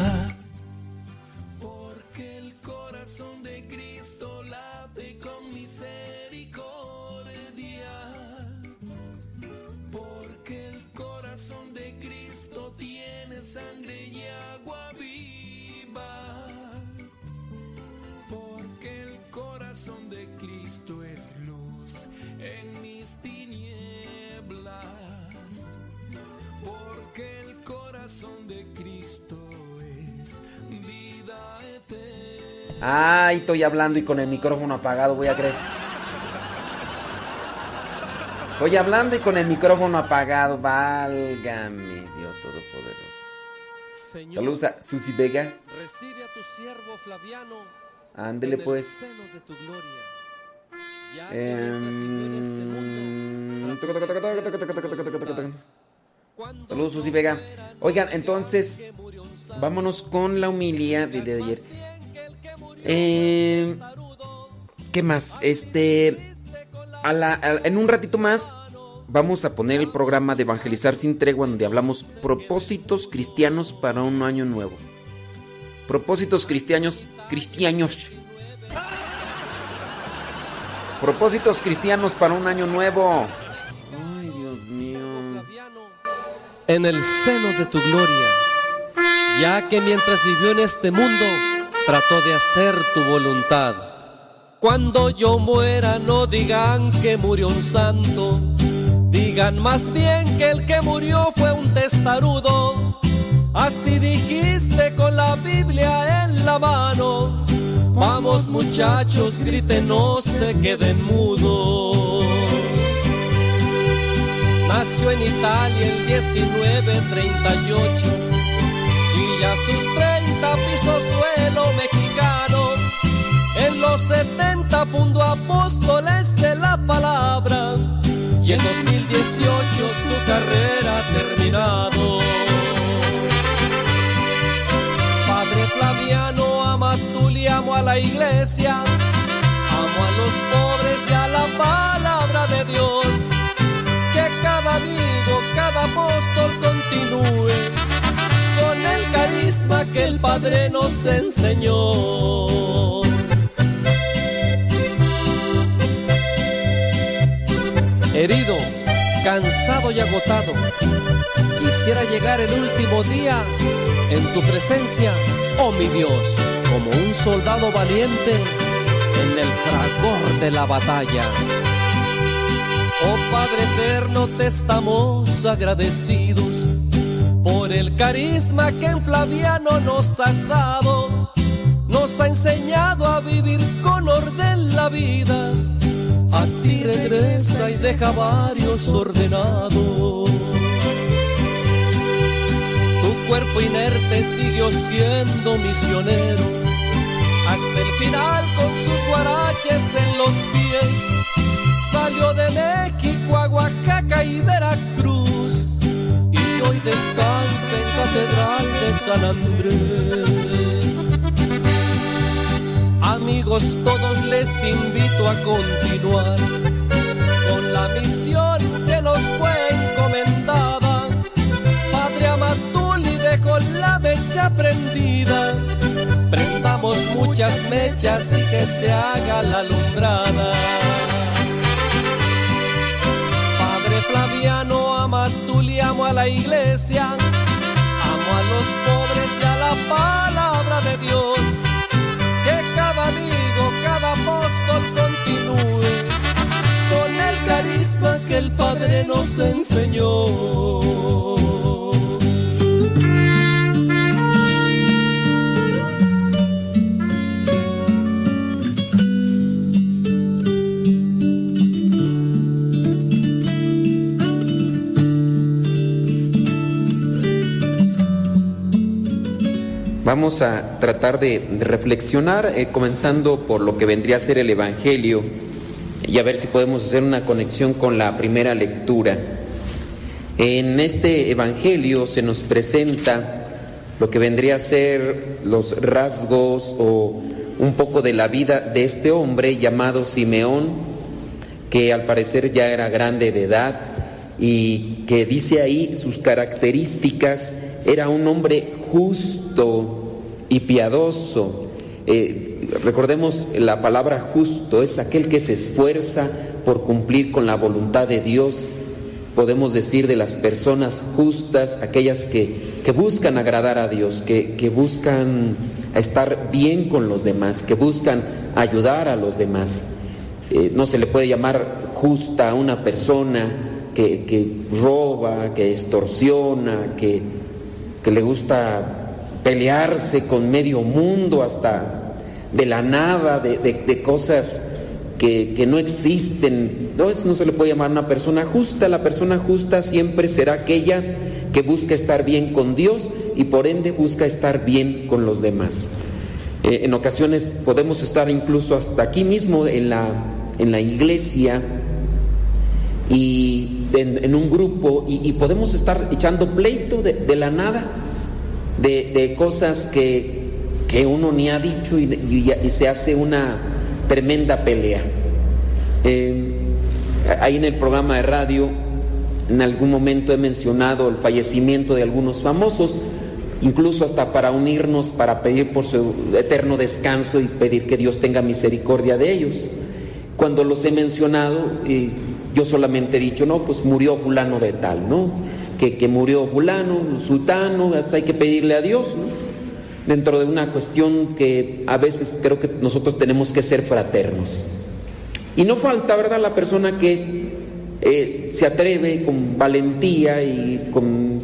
Ay, estoy hablando y con el micrófono apagado, voy a creer. Estoy hablando y con el micrófono apagado, válgame Dios Todopoderoso. Saludos a Susi Vega. Recibe a tu siervo Flaviano. Ándele pues. Saludos Susi Vega. Oigan, entonces vámonos con la humildad de ayer. Eh, ¿Qué más? Este. en un ratito más vamos a poner el programa de Evangelizar sin tregua, donde hablamos propósitos cristianos para un año nuevo. Propósitos cristianos. Cristianos. Propósitos cristianos para un año nuevo. Ay, Dios mío. en el seno de tu gloria, ya que mientras vivió en este mundo, trató de hacer tu voluntad. Cuando yo muera, no digan que murió un santo, digan más bien que el que murió fue un testarudo. Así dijiste con la Biblia en la mano. Vamos muchachos, griten, no se queden mudos. Nació en Italia el 1938 y a sus 30 pisó suelo mexicano. En los 70 fundó apóstoles de la palabra y en 2018 su carrera ha terminado. Padre Flaviano, ama y amo a la iglesia, amo a los pobres y a la palabra de Dios que cada amigo, cada apóstol continúe carisma que el Padre nos enseñó. Herido, cansado y agotado, quisiera llegar el último día en tu presencia, oh mi Dios, como un soldado valiente en el fragor de la batalla. Oh Padre eterno, te estamos agradecidos por el carisma que en Flaviano nos has dado. Nos ha enseñado a vivir con orden la vida. A ti regresa y deja varios ordenados. Tu cuerpo inerte siguió siendo misionero hasta el final con sus guaraches en los pies salió de México a Oaxaca y Veracruz hoy descansa en Catedral de San Andrés. Amigos, todos les invito a continuar con la misión que nos fue encomendada. Padre Amatuli dejó la mecha prendida. Prendamos muchas mechas y que se haga la alumbrada. Padre Flaviano Amatuli amo a la iglesia, amo a los pobres y a la palabra de Dios. Que cada amigo, cada apóstol continúe con el carisma que el Padre nos enseñó. Vamos a tratar de reflexionar, eh, comenzando por lo que vendría a ser el Evangelio, y a ver si podemos hacer una conexión con la primera lectura. En este Evangelio se nos presenta lo que vendría a ser los rasgos o un poco de la vida de este hombre llamado Simeón, que al parecer ya era grande de edad y que dice ahí sus características, era un hombre justo y piadoso. Eh, recordemos la palabra justo, es aquel que se esfuerza por cumplir con la voluntad de Dios. Podemos decir de las personas justas, aquellas que, que buscan agradar a Dios, que, que buscan estar bien con los demás, que buscan ayudar a los demás. Eh, no se le puede llamar justa a una persona que, que roba, que extorsiona, que, que le gusta pelearse con medio mundo hasta de la nada, de, de, cosas que, que, no existen. No, eso no se le puede llamar una persona justa. La persona justa siempre será aquella que busca estar bien con Dios y por ende busca estar bien con los demás. Eh, en ocasiones podemos estar incluso hasta aquí mismo en la, en la iglesia y en, en un grupo y, y, podemos estar echando pleito de, de la nada, de, de cosas que, que, uno ni ha dicho y, y, se hace una tremenda pelea. Eh, ahí en el programa de radio, en algún momento he mencionado el fallecimiento de algunos famosos, incluso hasta para unirnos, para pedir por su eterno descanso y pedir que Dios tenga misericordia de ellos. Cuando los he mencionado, eh, yo solamente he dicho, no, pues murió fulano de tal, ¿no? Que, que murió fulano, sultano, hay que pedirle a Dios, ¿no? Dentro de una cuestión que a veces creo que nosotros tenemos que ser fraternos. Y no falta, ¿verdad?, la persona que eh, se atreve con valentía y con,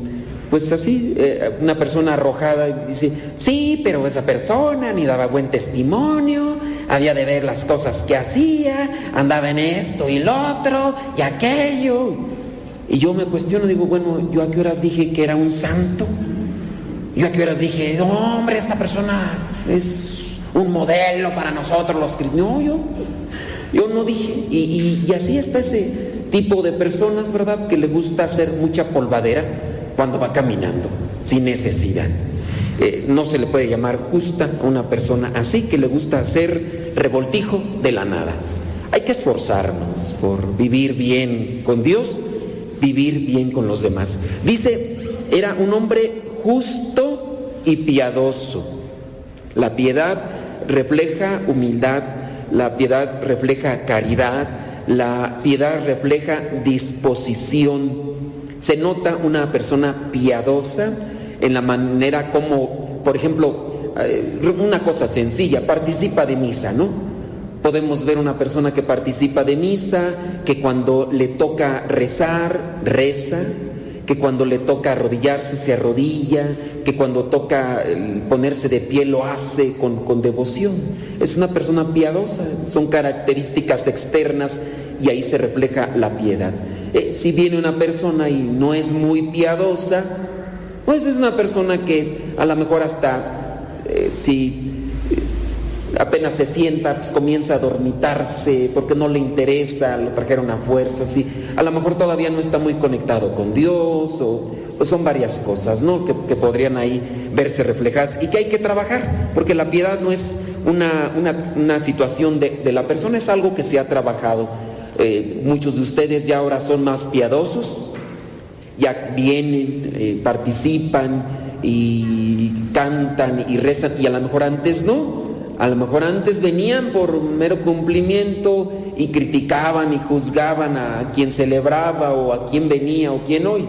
pues así, eh, una persona arrojada y dice, sí, pero esa persona ni daba buen testimonio, había de ver las cosas que hacía, andaba en esto y lo otro y aquello. Y yo me cuestiono, digo, bueno, yo a qué horas dije que era un santo. Yo a qué horas dije, hombre, esta persona es un modelo para nosotros los cristianos. No, yo, yo no dije. Y, y, así está ese tipo de personas, ¿verdad? Que le gusta hacer mucha polvadera cuando va caminando, sin necesidad. Eh, no se le puede llamar justa a una persona así que le gusta hacer revoltijo de la nada. Hay que esforzarnos por vivir bien con Dios, vivir bien con los demás. Dice, era un hombre justo y piadoso. La piedad refleja humildad, la piedad refleja caridad, la piedad refleja disposición. Se nota una persona piadosa en la manera como, por ejemplo, una cosa sencilla, participa de misa, ¿no? Podemos ver una persona que participa de misa, que cuando le toca rezar, reza, que cuando le toca arrodillarse, se arrodilla, que cuando toca ponerse de pie lo hace con, con devoción. Es una persona piadosa, son características externas y ahí se refleja la piedad. Eh, si viene una persona y no es muy piadosa, pues es una persona que a lo mejor hasta eh, si apenas se sienta, pues comienza a dormitarse porque no le interesa, lo trajeron a fuerza, sí. a lo mejor todavía no está muy conectado con Dios, o son varias cosas, ¿no? Que, que, podrían ahí verse reflejadas y que hay que trabajar, porque la piedad no es una, una, una situación de, de, la persona, es algo que se ha trabajado. eh, muchos de ustedes ya ahora son más piadosos, ya vienen, eh, participan y cantan y rezan, y a lo mejor antes no. A lo mejor antes venían por mero cumplimiento y criticaban y juzgaban a quien celebraba o a quien venía o quien hoy.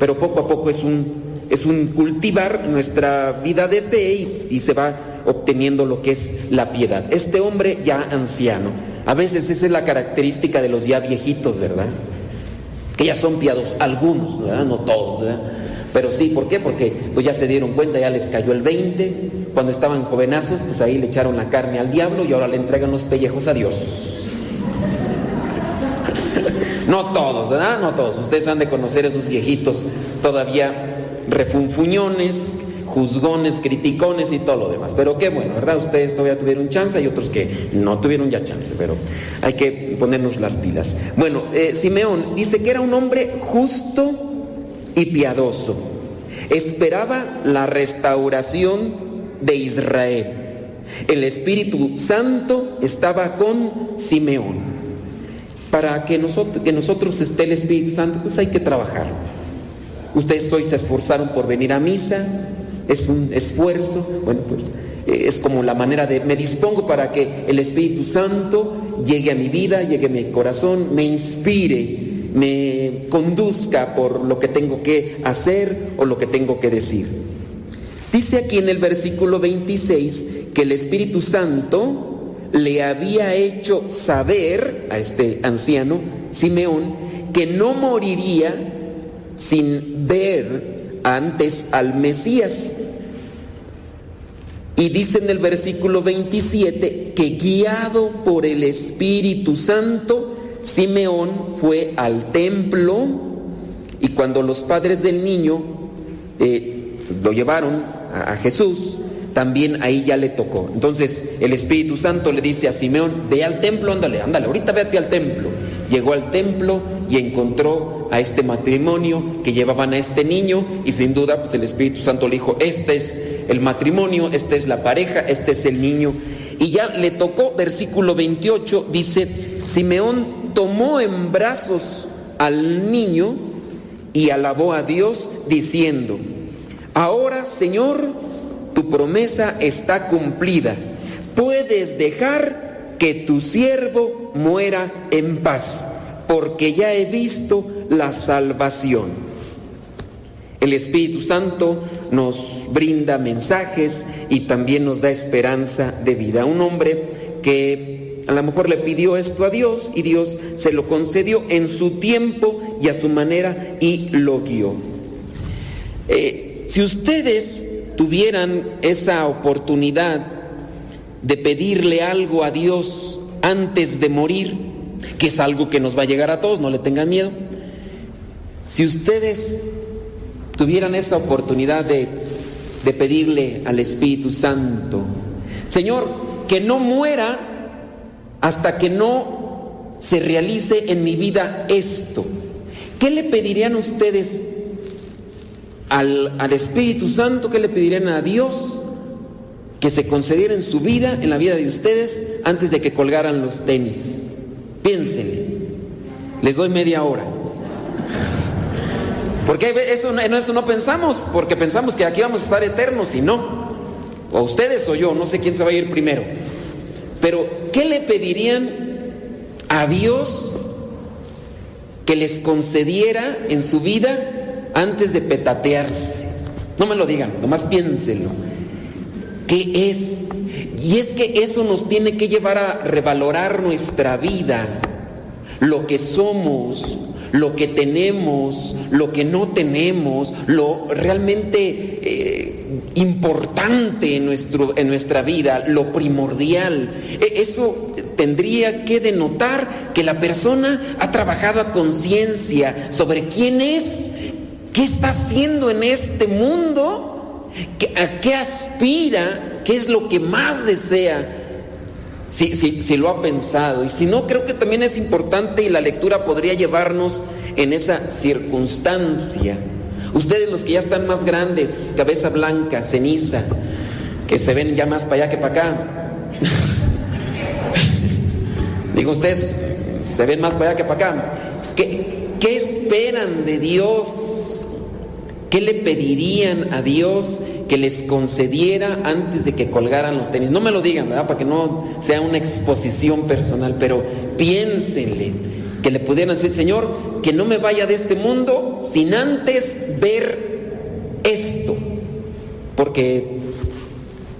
Pero poco a poco es un, es un cultivar nuestra vida de fe y, y se va obteniendo lo que es la piedad. Este hombre ya anciano, a veces esa es la característica de los ya viejitos, ¿verdad? Que ya son piados, algunos, ¿verdad? No todos, ¿verdad? Pero sí, ¿por qué? Porque pues ya se dieron cuenta, ya les cayó el 20, cuando estaban jovenazos, pues ahí le echaron la carne al diablo y ahora le entregan los pellejos a Dios. No todos, ¿verdad? No todos. Ustedes han de conocer esos viejitos todavía refunfuñones, juzgones, criticones y todo lo demás. Pero qué bueno, ¿verdad? Ustedes todavía tuvieron chance y otros que no tuvieron ya chance, pero hay que ponernos las pilas. Bueno, eh, Simeón dice que era un hombre justo y piadoso. Esperaba la restauración de Israel. El Espíritu Santo estaba con Simeón. Para que nosotros, que nosotros esté el Espíritu Santo, pues hay que trabajar. Ustedes hoy se esforzaron por venir a misa, es un esfuerzo, bueno, pues eh, es como la manera de, me dispongo para que el Espíritu Santo llegue a mi vida, llegue a mi corazón, me inspire, me conduzca por lo que tengo que hacer o lo que tengo que decir. Dice aquí en el versículo 26 que el Espíritu Santo le había hecho saber a este anciano, Simeón, que no moriría sin ver antes al Mesías. Y dice en el versículo 27 que guiado por el Espíritu Santo, Simeón fue al templo y cuando los padres del niño eh, lo llevaron a, Jesús, también ahí ya le tocó. Entonces el Espíritu Santo le dice a Simeón, ve al templo, ándale, ándale, ahorita vete al templo. Llegó al templo y encontró a este matrimonio que llevaban a este niño y sin duda pues el Espíritu Santo le dijo, este es el matrimonio, esta es la pareja, este es el niño. Y ya le tocó, versículo 28, dice, Simeón tomó en brazos al niño y alabó a Dios diciendo, ahora Señor, tu promesa está cumplida. Puedes dejar que tu siervo muera en paz, porque ya he visto la salvación. El Espíritu Santo nos brinda mensajes y también nos da esperanza de vida. Un hombre que a lo mejor le pidió esto a Dios y Dios se lo concedió en su tiempo y a su manera y lo guió. Eh, si ustedes tuvieran esa oportunidad de pedirle algo a Dios antes de morir, que es algo que nos va a llegar a todos, no le tengan miedo. Si ustedes tuvieran esa oportunidad de, de pedirle al Espíritu Santo, Señor, que no muera hasta que no se realice en mi vida esto, ¿qué le pedirían ustedes al, al, Espíritu Santo, ¿qué le pedirían a Dios? Que se concediera en su vida, en la vida de ustedes, antes de que colgaran los tenis. Piénsenle. Les doy media hora. Porque eso, en eso no pensamos, porque pensamos que aquí vamos a estar eternos y no. O ustedes o yo, no sé quién se va a ir primero. Pero, ¿qué le pedirían a Dios que les concediera en su vida antes de petatearse. No me lo digan, nomás piénselo. ¿Qué es? Y es que eso nos tiene que llevar a revalorar nuestra vida, lo que somos, lo que tenemos, lo que no tenemos, lo realmente eh, importante en, nuestro, en nuestra vida, lo primordial. Eso tendría que denotar que la persona ha trabajado a conciencia sobre quién es ¿Qué está haciendo en este mundo? ¿A qué aspira? ¿Qué es lo que más desea? Si, si, si, lo ha pensado. Y si no, creo que también es importante y la lectura podría llevarnos en esa circunstancia. Ustedes los que ya están más grandes, cabeza blanca, ceniza, que se ven ya más para allá que para acá. Digo, ustedes se ven más para allá que para acá. ¿Qué, qué esperan de Dios? ¿Qué le pedirían a Dios que les concediera antes de que colgaran los tenis? No me lo digan, ¿verdad? Para que no sea una exposición personal, pero piénsenle que le pudieran decir, Señor, que no me vaya de este mundo sin antes ver esto, porque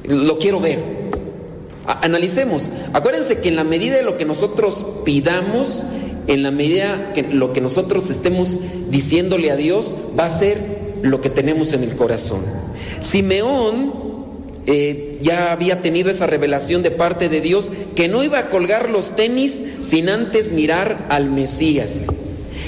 lo quiero ver. analicemos. Acuérdense que en la medida de lo que nosotros pidamos, en la medida que lo que nosotros estemos diciéndole a Dios, va a ser lo que tenemos en el corazón. Simeón eh, ya había tenido esa revelación de parte de Dios que no iba a colgar los tenis sin antes mirar al Mesías.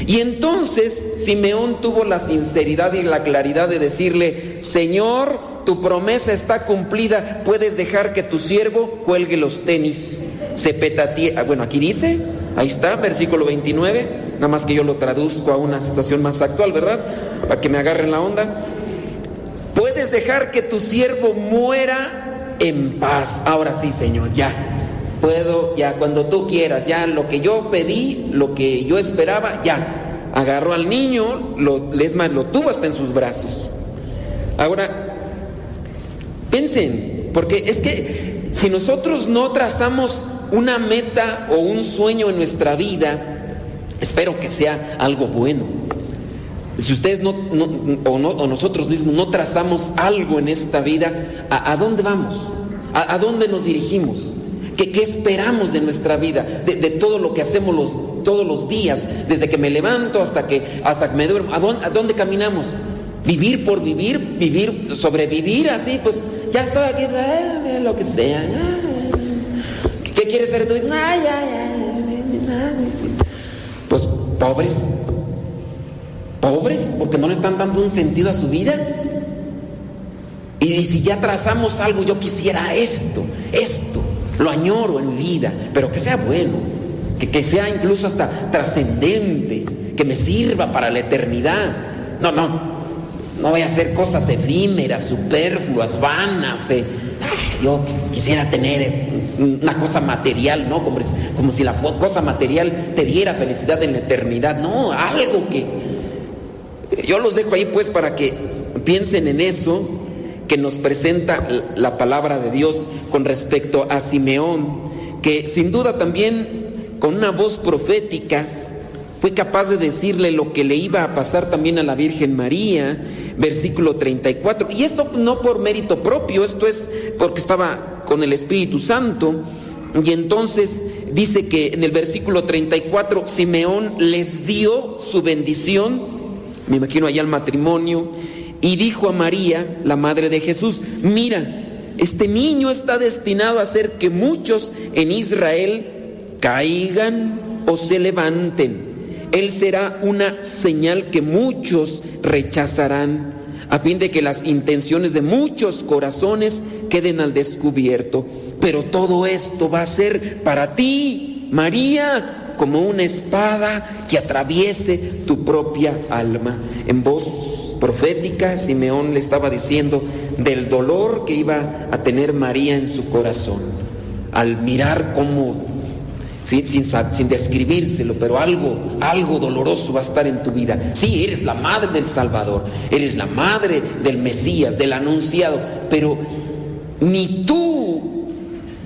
Y entonces Simeón tuvo la sinceridad y la claridad de decirle, Señor, tu promesa está cumplida, puedes dejar que tu siervo cuelgue los tenis. Se petatía, ah, bueno, aquí dice, ahí está, versículo 29, nada más que yo lo traduzco a una situación más actual, ¿verdad? Para que me agarren la onda. Puedes dejar que tu siervo muera en paz. Ahora sí, Señor, ya puedo, ya cuando tú quieras, ya lo que yo pedí, lo que yo esperaba, ya. Agarró al niño, lo, lo tuvo hasta en sus brazos. Ahora, piensen, porque es que si nosotros no trazamos una meta o un sueño en nuestra vida, espero que sea algo bueno. Si ustedes no, no, o nosotros mismos no trazamos algo en esta vida, ¿a, dónde vamos? ¿A, ¿A, dónde nos dirigimos? ¿Qué, esperamos de nuestra vida? De, todo lo que hacemos los, todos los días, desde que me levanto hasta que, hasta que me duermo. ¿A dónde, ¿A dónde caminamos? Vivir por vivir, vivir, sobrevivir así, pues ya estoy aquí, lo que sea. ¿Qué quieres ser tú? Pues pobres. Pobres, porque no le están dando un sentido a su vida. Y si ya trazamos algo, yo quisiera esto, esto lo añoro en mi vida, pero que sea bueno, que, que sea incluso hasta trascendente, que me sirva para la eternidad. No, no, no voy a hacer cosas efímeras, superfluas, vanas. Eh. Yo quisiera tener una cosa material, ¿no? Como, como si la cosa material te diera felicidad en la eternidad. No, algo que... Yo los dejo ahí pues para que piensen en eso que nos presenta la palabra de Dios con respecto a Simeón, que sin duda también con una voz profética fue capaz de decirle lo que le iba a pasar también a la Virgen María, versículo 34. Y esto no por mérito propio, esto es porque estaba con el Espíritu Santo. Y entonces dice que en el versículo 34 Simeón les dio su bendición, me imagino allá el matrimonio, y dijo a María, la madre de Jesús, mira, este niño está destinado a hacer que muchos en Israel caigan o se levanten. Él será una señal que muchos rechazarán, a fin de que las intenciones de muchos corazones queden al descubierto. Pero todo esto va a ser para ti, María, como una espada que atraviese tu propia alma. En voz profética, Simeón le estaba diciendo del dolor que iba a tener María en su corazón, al mirar cómo, sin, sin, describírselo, pero algo, algo doloroso va a estar en tu vida. Sí, eres la madre del Salvador, eres la madre del Mesías, del anunciado, pero ni tú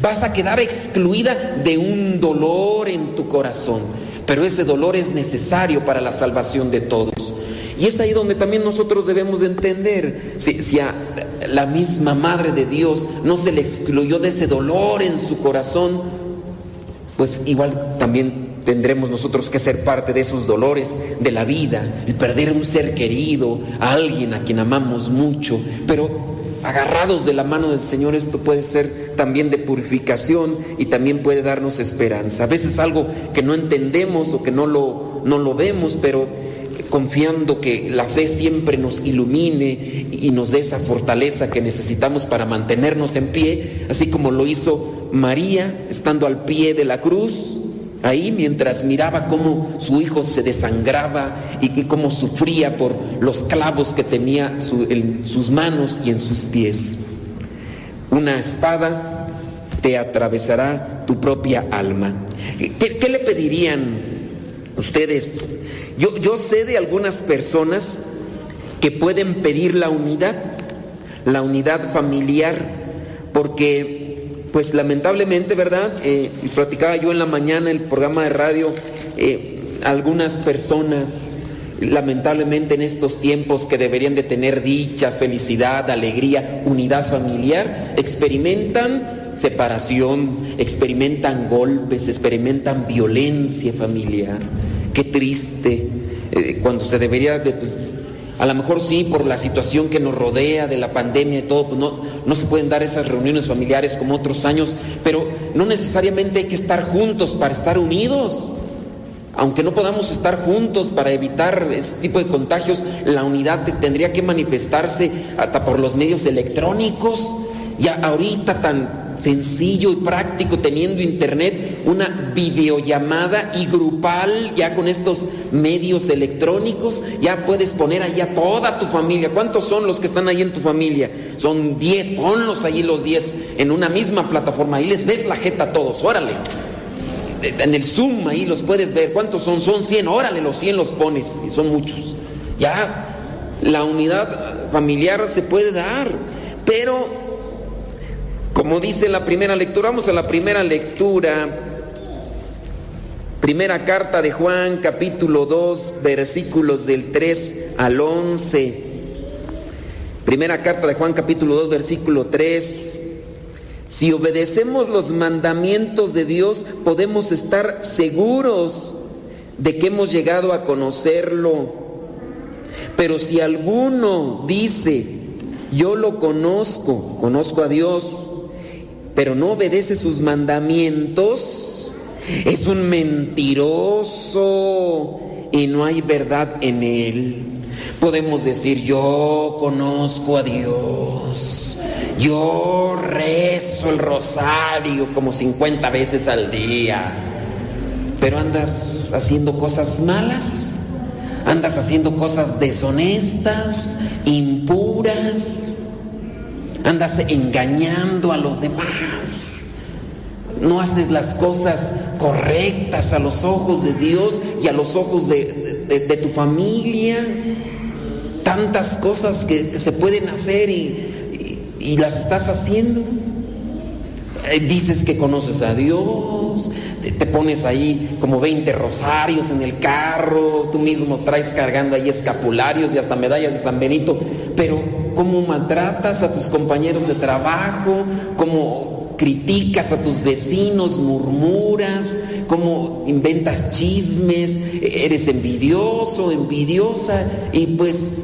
vas a quedar excluida de un dolor en tu corazón, pero ese dolor es necesario para la salvación de todos. Y es ahí donde también nosotros debemos de entender, si, a la misma Madre de Dios no se le excluyó de ese dolor en su corazón, pues igual también tendremos nosotros que ser parte de esos dolores de la vida, el perder un ser querido, a alguien a quien amamos mucho, pero agarrados de la mano del Señor esto puede ser también de purificación y también puede darnos esperanza. A veces algo que no entendemos o que no lo, no lo vemos, pero confiando que la fe siempre nos ilumine y nos dé esa fortaleza que necesitamos para mantenernos en pie, así como lo hizo María estando al pie de la cruz, ahí mientras miraba cómo su hijo se desangraba y, cómo sufría por los clavos que tenía en sus manos y en sus pies. Una espada te atravesará tu propia alma. ¿Qué, qué le pedirían ustedes? Yo, yo sé de algunas personas que pueden pedir la unidad, la unidad familiar, porque pues lamentablemente, ¿verdad? Eh, platicaba yo en la mañana el programa de radio, eh, algunas personas lamentablemente en estos tiempos que deberían de tener dicha, felicidad, alegría, unidad familiar, experimentan separación, experimentan golpes, experimentan violencia familiar. Qué triste, eh, cuando se debería de, pues, a lo mejor sí, por la situación que nos rodea, de la pandemia y todo, pues no, no se pueden dar esas reuniones familiares como otros años, pero no necesariamente hay que estar juntos para estar unidos. Aunque no podamos estar juntos para evitar ese tipo de contagios, la unidad tendría que manifestarse hasta por los medios electrónicos. Ya ahorita tan sencillo y práctico teniendo internet, una videollamada y grupal ya con estos medios electrónicos, ya puedes poner ahí a toda tu familia. ¿Cuántos son los que están ahí en tu familia? Son 10, ponlos ahí los 10 en una misma plataforma, ahí les ves la jeta a todos, órale en el Zoom ahí los puedes ver. ¿Cuántos son? Son 100. Órale, los 100 los pones y son muchos. Ya la unidad familiar se puede dar, pero como dice la primera lectura, vamos a la primera lectura. Primera carta de Juan, capítulo 2, versículos del 3 al 11. Primera carta de Juan, capítulo 2, versículo 3. Si obedecemos los mandamientos de Dios, podemos estar seguros de que hemos llegado a conocerlo. Pero si alguno dice, yo lo conozco, conozco a Dios, pero no obedece sus mandamientos, es un mentiroso y no hay verdad en él. Podemos decir, yo conozco a Dios yo rezo el rosario como 50 veces al día, pero andas haciendo cosas malas, andas haciendo cosas deshonestas, impuras, andas engañando a los demás, no haces las cosas correctas a los ojos de Dios y a los ojos de, tu familia, tantas cosas que se pueden hacer y y las estás haciendo. Eh, dices que conoces a Dios, te pones ahí como 20 rosarios en el carro, tú mismo traes cargando ahí escapularios y hasta medallas de San Benito, pero ¿cómo maltratas a tus compañeros de trabajo? ¿Cómo criticas a tus vecinos, murmuras? ¿Cómo inventas chismes? ¿Eres envidioso, envidiosa? Y pues,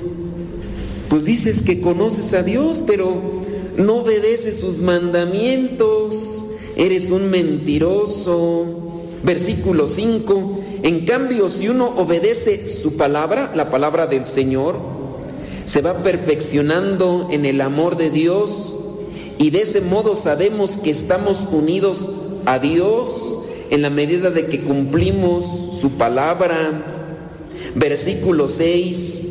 pues dices que conoces a Dios, pero no obedeces sus mandamientos, eres un mentiroso. Versículo 5, en cambio si uno obedece su palabra, la palabra del Señor, se va perfeccionando en el amor de Dios y de ese modo sabemos que estamos unidos a Dios en la medida de que cumplimos su palabra. Versículo 6,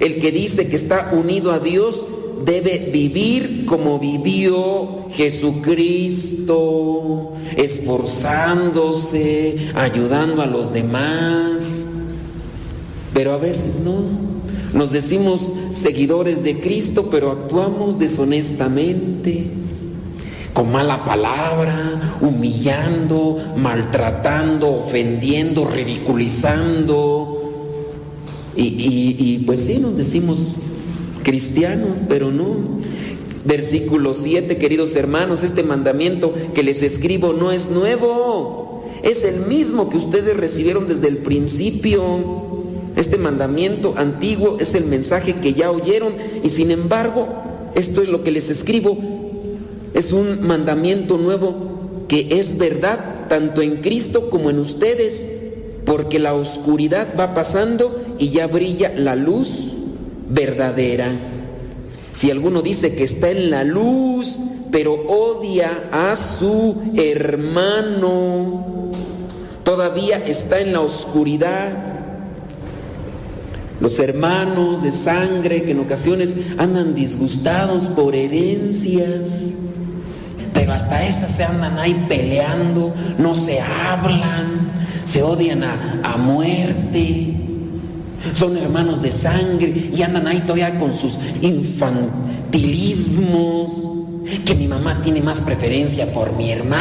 el que dice que está unido a Dios debe vivir como vivió Jesucristo, esforzándose, ayudando a los demás. Pero a veces no. Nos decimos seguidores de Cristo, pero actuamos deshonestamente, con mala palabra, humillando, maltratando, ofendiendo, ridiculizando. Y, pues sí, nos decimos cristianos, pero no. Versículo 7, queridos hermanos, este mandamiento que les escribo no es nuevo, es el mismo que ustedes recibieron desde el principio. Este mandamiento antiguo es el mensaje que ya oyeron y sin embargo, esto es lo que les escribo, es un mandamiento nuevo que es verdad tanto en Cristo como en ustedes, porque la oscuridad va pasando y ya brilla la luz verdadera. Si alguno dice que está en la luz, pero odia a su hermano, todavía está en la oscuridad. Los hermanos de sangre que en ocasiones andan disgustados por herencias, Pero hasta esas se andan ahí peleando, no se hablan, se odian a, a muerte. Son hermanos de sangre y andan ahí todavía con sus infantilismos. Que mi mamá tiene más preferencia por mi hermano,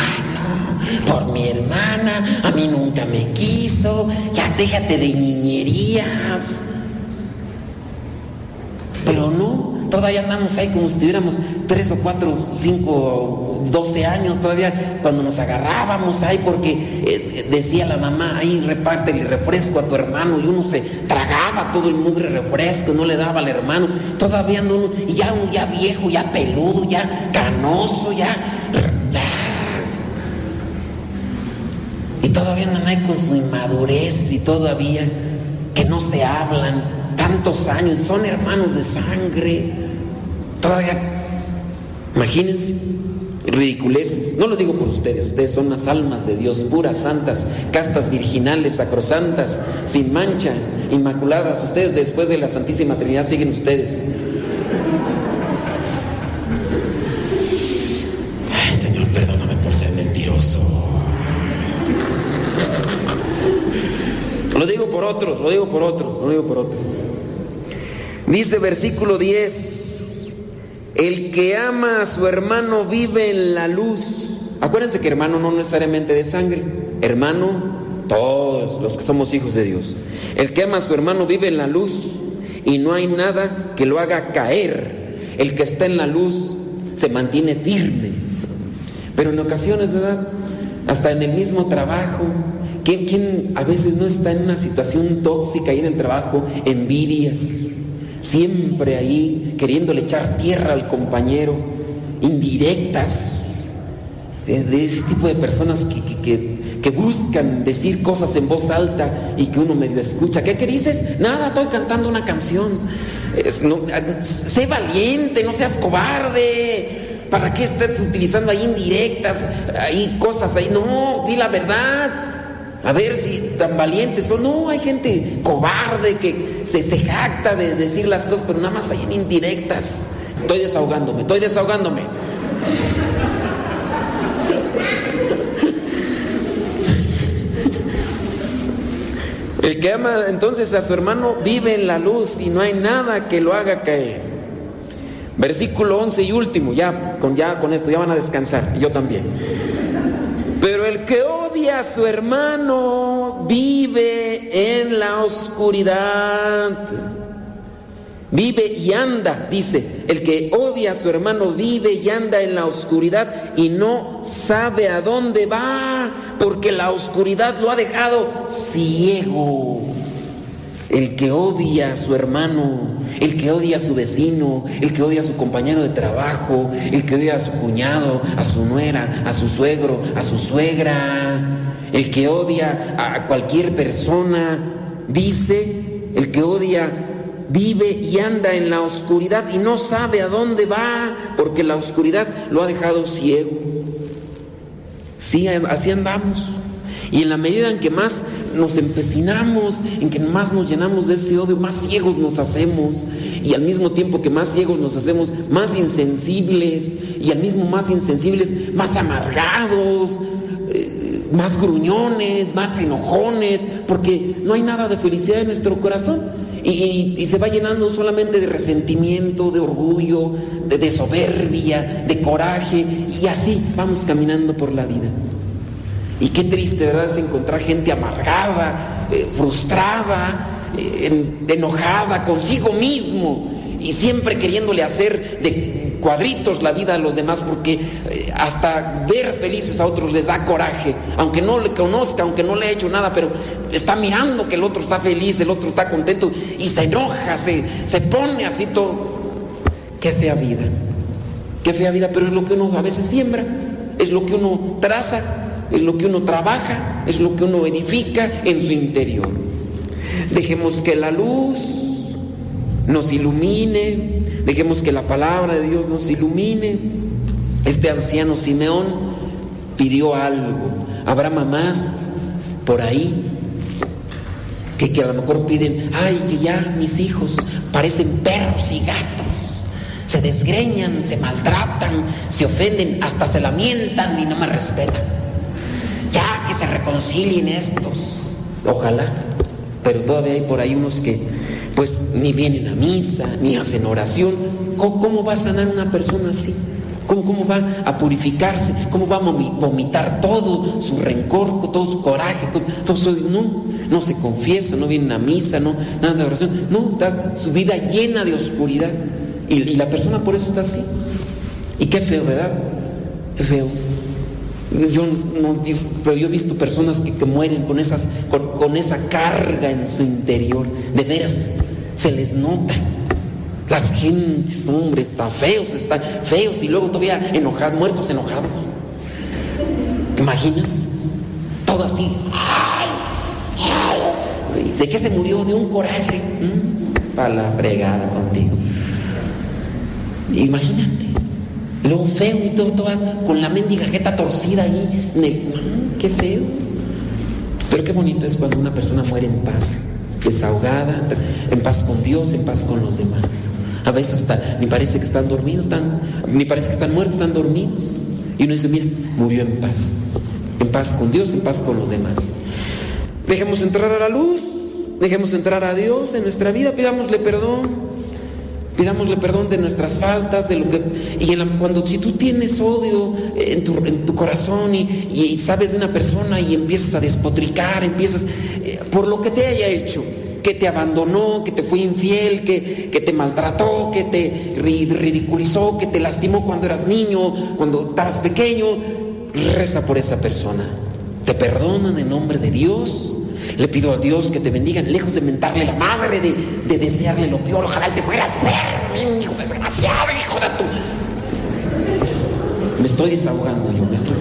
por mi hermana, a mí nunca me quiso, ya déjate de niñerías. Pero no, todavía andamos ahí como si tuviéramos tres o cuatro, cinco, doce años todavía cuando nos agarrábamos ahí porque eh, decía la mamá, ahí reparte el refresco a tu hermano y uno se tragaba todo el mugre refresco, no le daba al hermano, todavía no, y ya uno ya viejo, ya peludo, ya canoso, ya. Y todavía andan ahí con su inmadurez y todavía que no se hablan tantos años, son hermanos de sangre. Todavía, imagínense, ridiculeces. No lo digo por ustedes, ustedes son las almas de Dios, puras, santas, castas, virginales, sacrosantas, sin mancha, inmaculadas. Ustedes después de la Santísima Trinidad siguen ustedes. Señor, perdóname por ser mentiroso. Lo digo por otros, lo digo por otros, lo digo por otros. Dice versículo 10, el que ama a su hermano vive en la luz. Acuérdense que hermano no necesariamente de sangre, hermano todos los que somos hijos de Dios. El que ama a su hermano vive en la luz y no hay nada que lo haga caer. El que está en la luz se mantiene firme. Pero en ocasiones, ¿verdad? Hasta en el mismo trabajo, ¿quién, quién a veces no está en una situación tóxica ahí en el trabajo? Envidias siempre ahí queriéndole echar tierra al compañero, indirectas, de, ese tipo de personas que, que, que, buscan decir cosas en voz alta y que uno medio escucha. ¿Qué, qué dices? Nada, estoy cantando una canción. No, sé valiente, no seas cobarde. ¿Para qué estás utilizando ahí indirectas, ahí cosas ahí? No, di la verdad. A ver si tan valientes son. No, hay gente cobarde que se, se jacta de decir las cosas, pero nada más hay en indirectas. Estoy desahogándome, estoy desahogándome. El que ama entonces a su hermano vive en la luz y no hay nada que lo haga caer. Versículo 11 y último, ya con, ya con esto ya van a descansar, yo también. Pero el que odia a su hermano vive en la oscuridad. Vive y anda, dice, el que odia a su hermano vive y anda en la oscuridad y no sabe a dónde va, porque la oscuridad lo ha dejado ciego. El que odia a su hermano, el que odia a su vecino, el que odia a su compañero de trabajo, el que odia a su cuñado, a su nuera, a su suegro, a su suegra, el que odia a cualquier persona, dice, el que odia vive y anda en la oscuridad y no sabe a dónde va, porque la oscuridad lo ha dejado ciego. Sí, así andamos. Y en la medida en que más nos empecinamos, en que más nos llenamos de ese odio, más ciegos nos hacemos. Y al mismo tiempo que más ciegos nos hacemos, más insensibles. Y al mismo más insensibles, más amargados, eh, más gruñones, más enojones, porque no hay nada de felicidad en nuestro corazón. Y, se va llenando solamente de resentimiento, de orgullo, de, soberbia, de coraje, y así vamos caminando por la vida. Y qué triste, ¿verdad? Es encontrar gente amargada, eh, frustrada, eh, enojada consigo mismo, y siempre queriéndole hacer de cuadritos la vida a los demás, porque eh, hasta ver felices a otros les da coraje, aunque no le conozca, aunque no le haya hecho nada, pero está mirando que el otro está feliz, el otro está contento y se enoja, se, se pone así todo. Qué fea vida, qué fea vida, pero es lo que uno a veces siembra, es lo que uno traza, es lo que uno trabaja, es lo que uno edifica en su interior. Dejemos que la luz nos ilumine, dejemos que la palabra de Dios nos ilumine. Este anciano Simeón pidió algo. Habrá mamás por ahí que, que, a lo mejor piden, ay, que ya mis hijos parecen perros y gatos. se desgreñan, se maltratan, se ofenden, hasta se lamentan y no me respetan. Se reconcilien estos. Ojalá. Pero todavía hay por ahí unos que pues ni vienen a misa, ni hacen oración. ¿Cómo, cómo va a sanar una persona así? ¿Cómo, ¿Cómo, va a purificarse? ¿Cómo va a vomitar todo su rencor, todo su coraje? Todo su, no, no se confiesa, no viene a misa, no, nada de oración. No, está su vida llena de oscuridad. Y, y, la persona por eso está así. Y qué feo, ¿verdad? Qué feo. Yo no pero yo he visto personas que, que mueren con, esas, con, con esa carga en su interior. De veras, se les nota. Las gentes, hombre, están feos, están feos y luego todavía enojados, muertos enojados. ¿Te imaginas? Todo así. ¿De qué se murió? De un coraje. ¿Mm? Para la fregada contigo. Imagínate. Lo feo y todo, con la mendiga jeta torcida ahí. ¿Mm? qué feo. Pero qué bonito es cuando una persona muere en paz, desahogada, en paz con Dios, en paz con los demás. A veces hasta ni parece que están dormidos, están, ni parece que están muertos, están dormidos. Y uno dice, mira, murió en paz. En paz con Dios, en paz con los demás. Dejemos entrar a la luz, dejemos entrar a Dios en nuestra vida, pidámosle perdón. Pidámosle perdón de nuestras faltas, de lo que. Y cuando si tú tienes odio en tu, corazón y, y, sabes de una persona y empiezas a despotricar, empiezas. Eh, por lo que te haya hecho, que te abandonó, que te fue infiel, que, que te maltrató, que te ridiculizó, que te lastimó cuando eras niño, cuando estabas pequeño, reza por esa persona. Te perdonan en nombre de Dios. Le pido a Dios que te bendiga, lejos de mentarle la madre, de, de desearle lo peor, ojalá te fuera hijo desgraciado, hijo de tu. Me estoy desahogando yo, me estoy.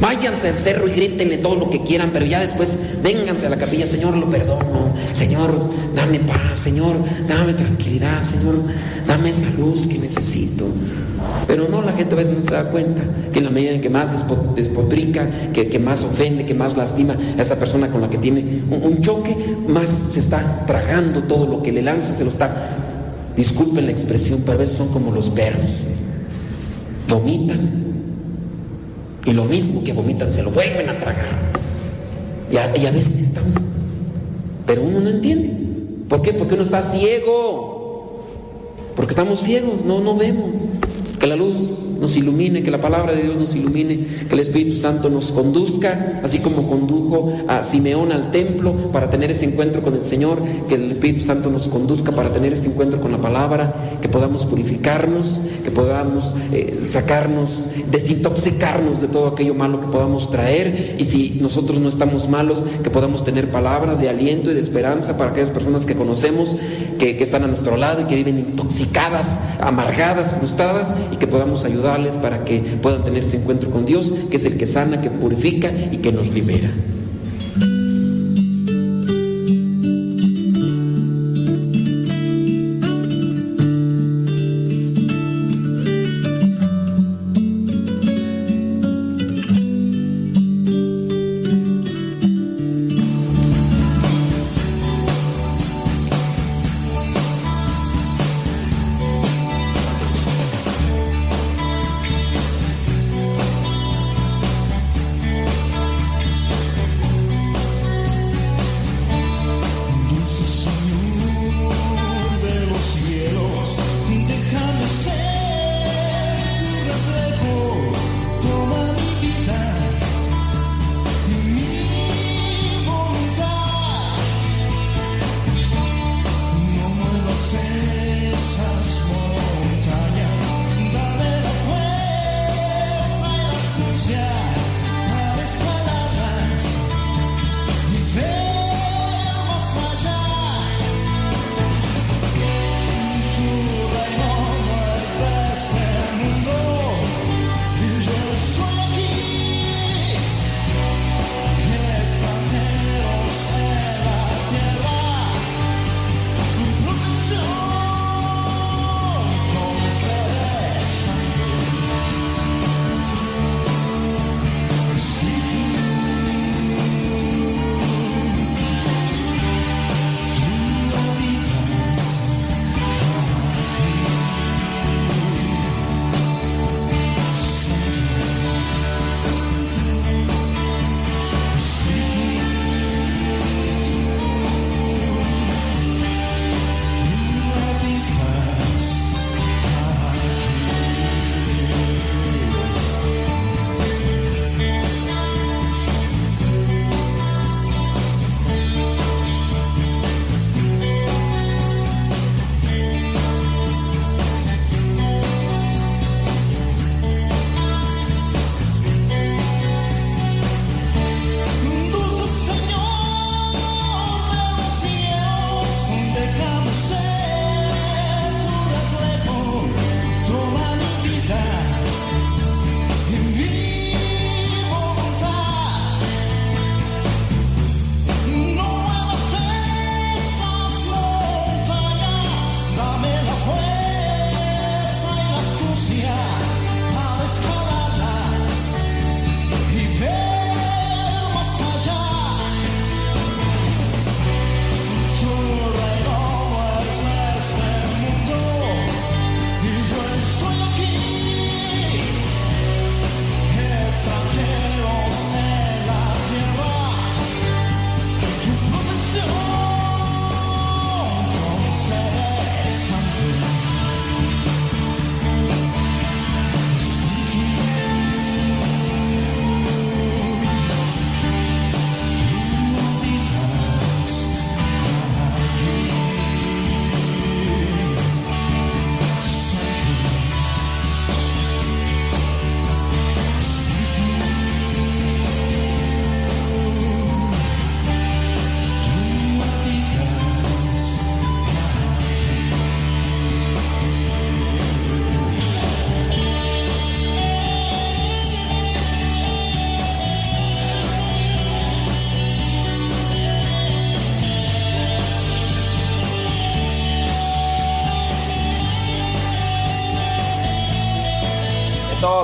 Váyanse al cerro y grítenle todo lo que quieran, pero ya después vénganse a la capilla, Señor, lo perdono, Señor, dame paz, Señor, dame tranquilidad, Señor, dame esa luz que necesito. Pero no, la gente a veces no se da cuenta que en la medida en que más despotrica, que, más ofende, que más lastima a esa persona con la que tiene un, choque, más se está tragando todo lo que le lanza, se lo está, disculpen la expresión, pero a veces son como los perros, vomitan y lo mismo que vomitan se lo vuelven a tragar. Y a, a veces está uno. Pero uno no entiende. ¿Por qué? Porque uno está ciego. Porque estamos ciegos, no, no vemos. Que la luz nos ilumine, que la palabra de Dios nos ilumine, que el Espíritu Santo nos conduzca, así como condujo a Simeón al templo para tener ese encuentro con el Señor, que el Espíritu Santo nos conduzca para tener este encuentro con la palabra, que podamos purificarnos, que podamos eh, sacarnos, desintoxicarnos de todo aquello malo que podamos traer, y si nosotros no estamos malos, que podamos tener palabras de aliento y de esperanza para aquellas personas que conocemos, que, están a nuestro lado y que viven intoxicadas, amargadas, frustradas, y que podamos ayudar para que puedan tener ese encuentro con Dios, que es el que sana, que purifica y que nos libera.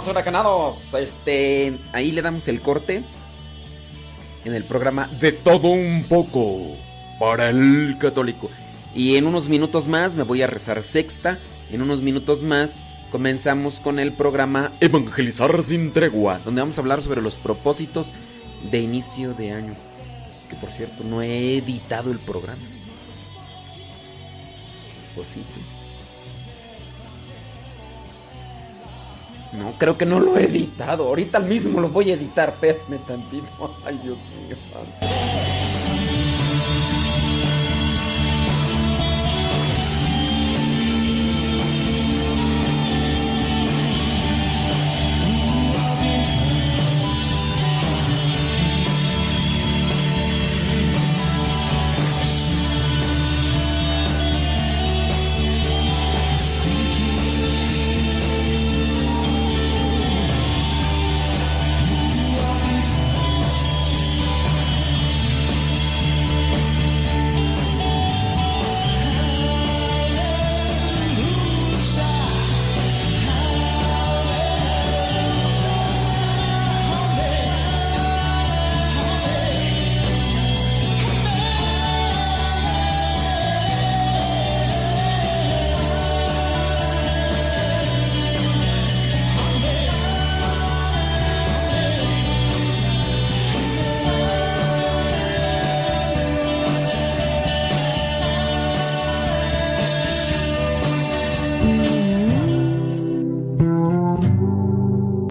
Todos huracanados. Este, ahí le damos el corte en el programa De todo un poco para el católico. Y en unos minutos más me voy a rezar sexta. En unos minutos más comenzamos con el programa Evangelizar sin tregua, donde vamos a hablar sobre los propósitos de inicio de año. Que por cierto, no he editado el programa. Pues sí. No, creo que no lo he editado. Ahorita mismo lo voy a editar. Espérame tantito. Ay, Dios mío.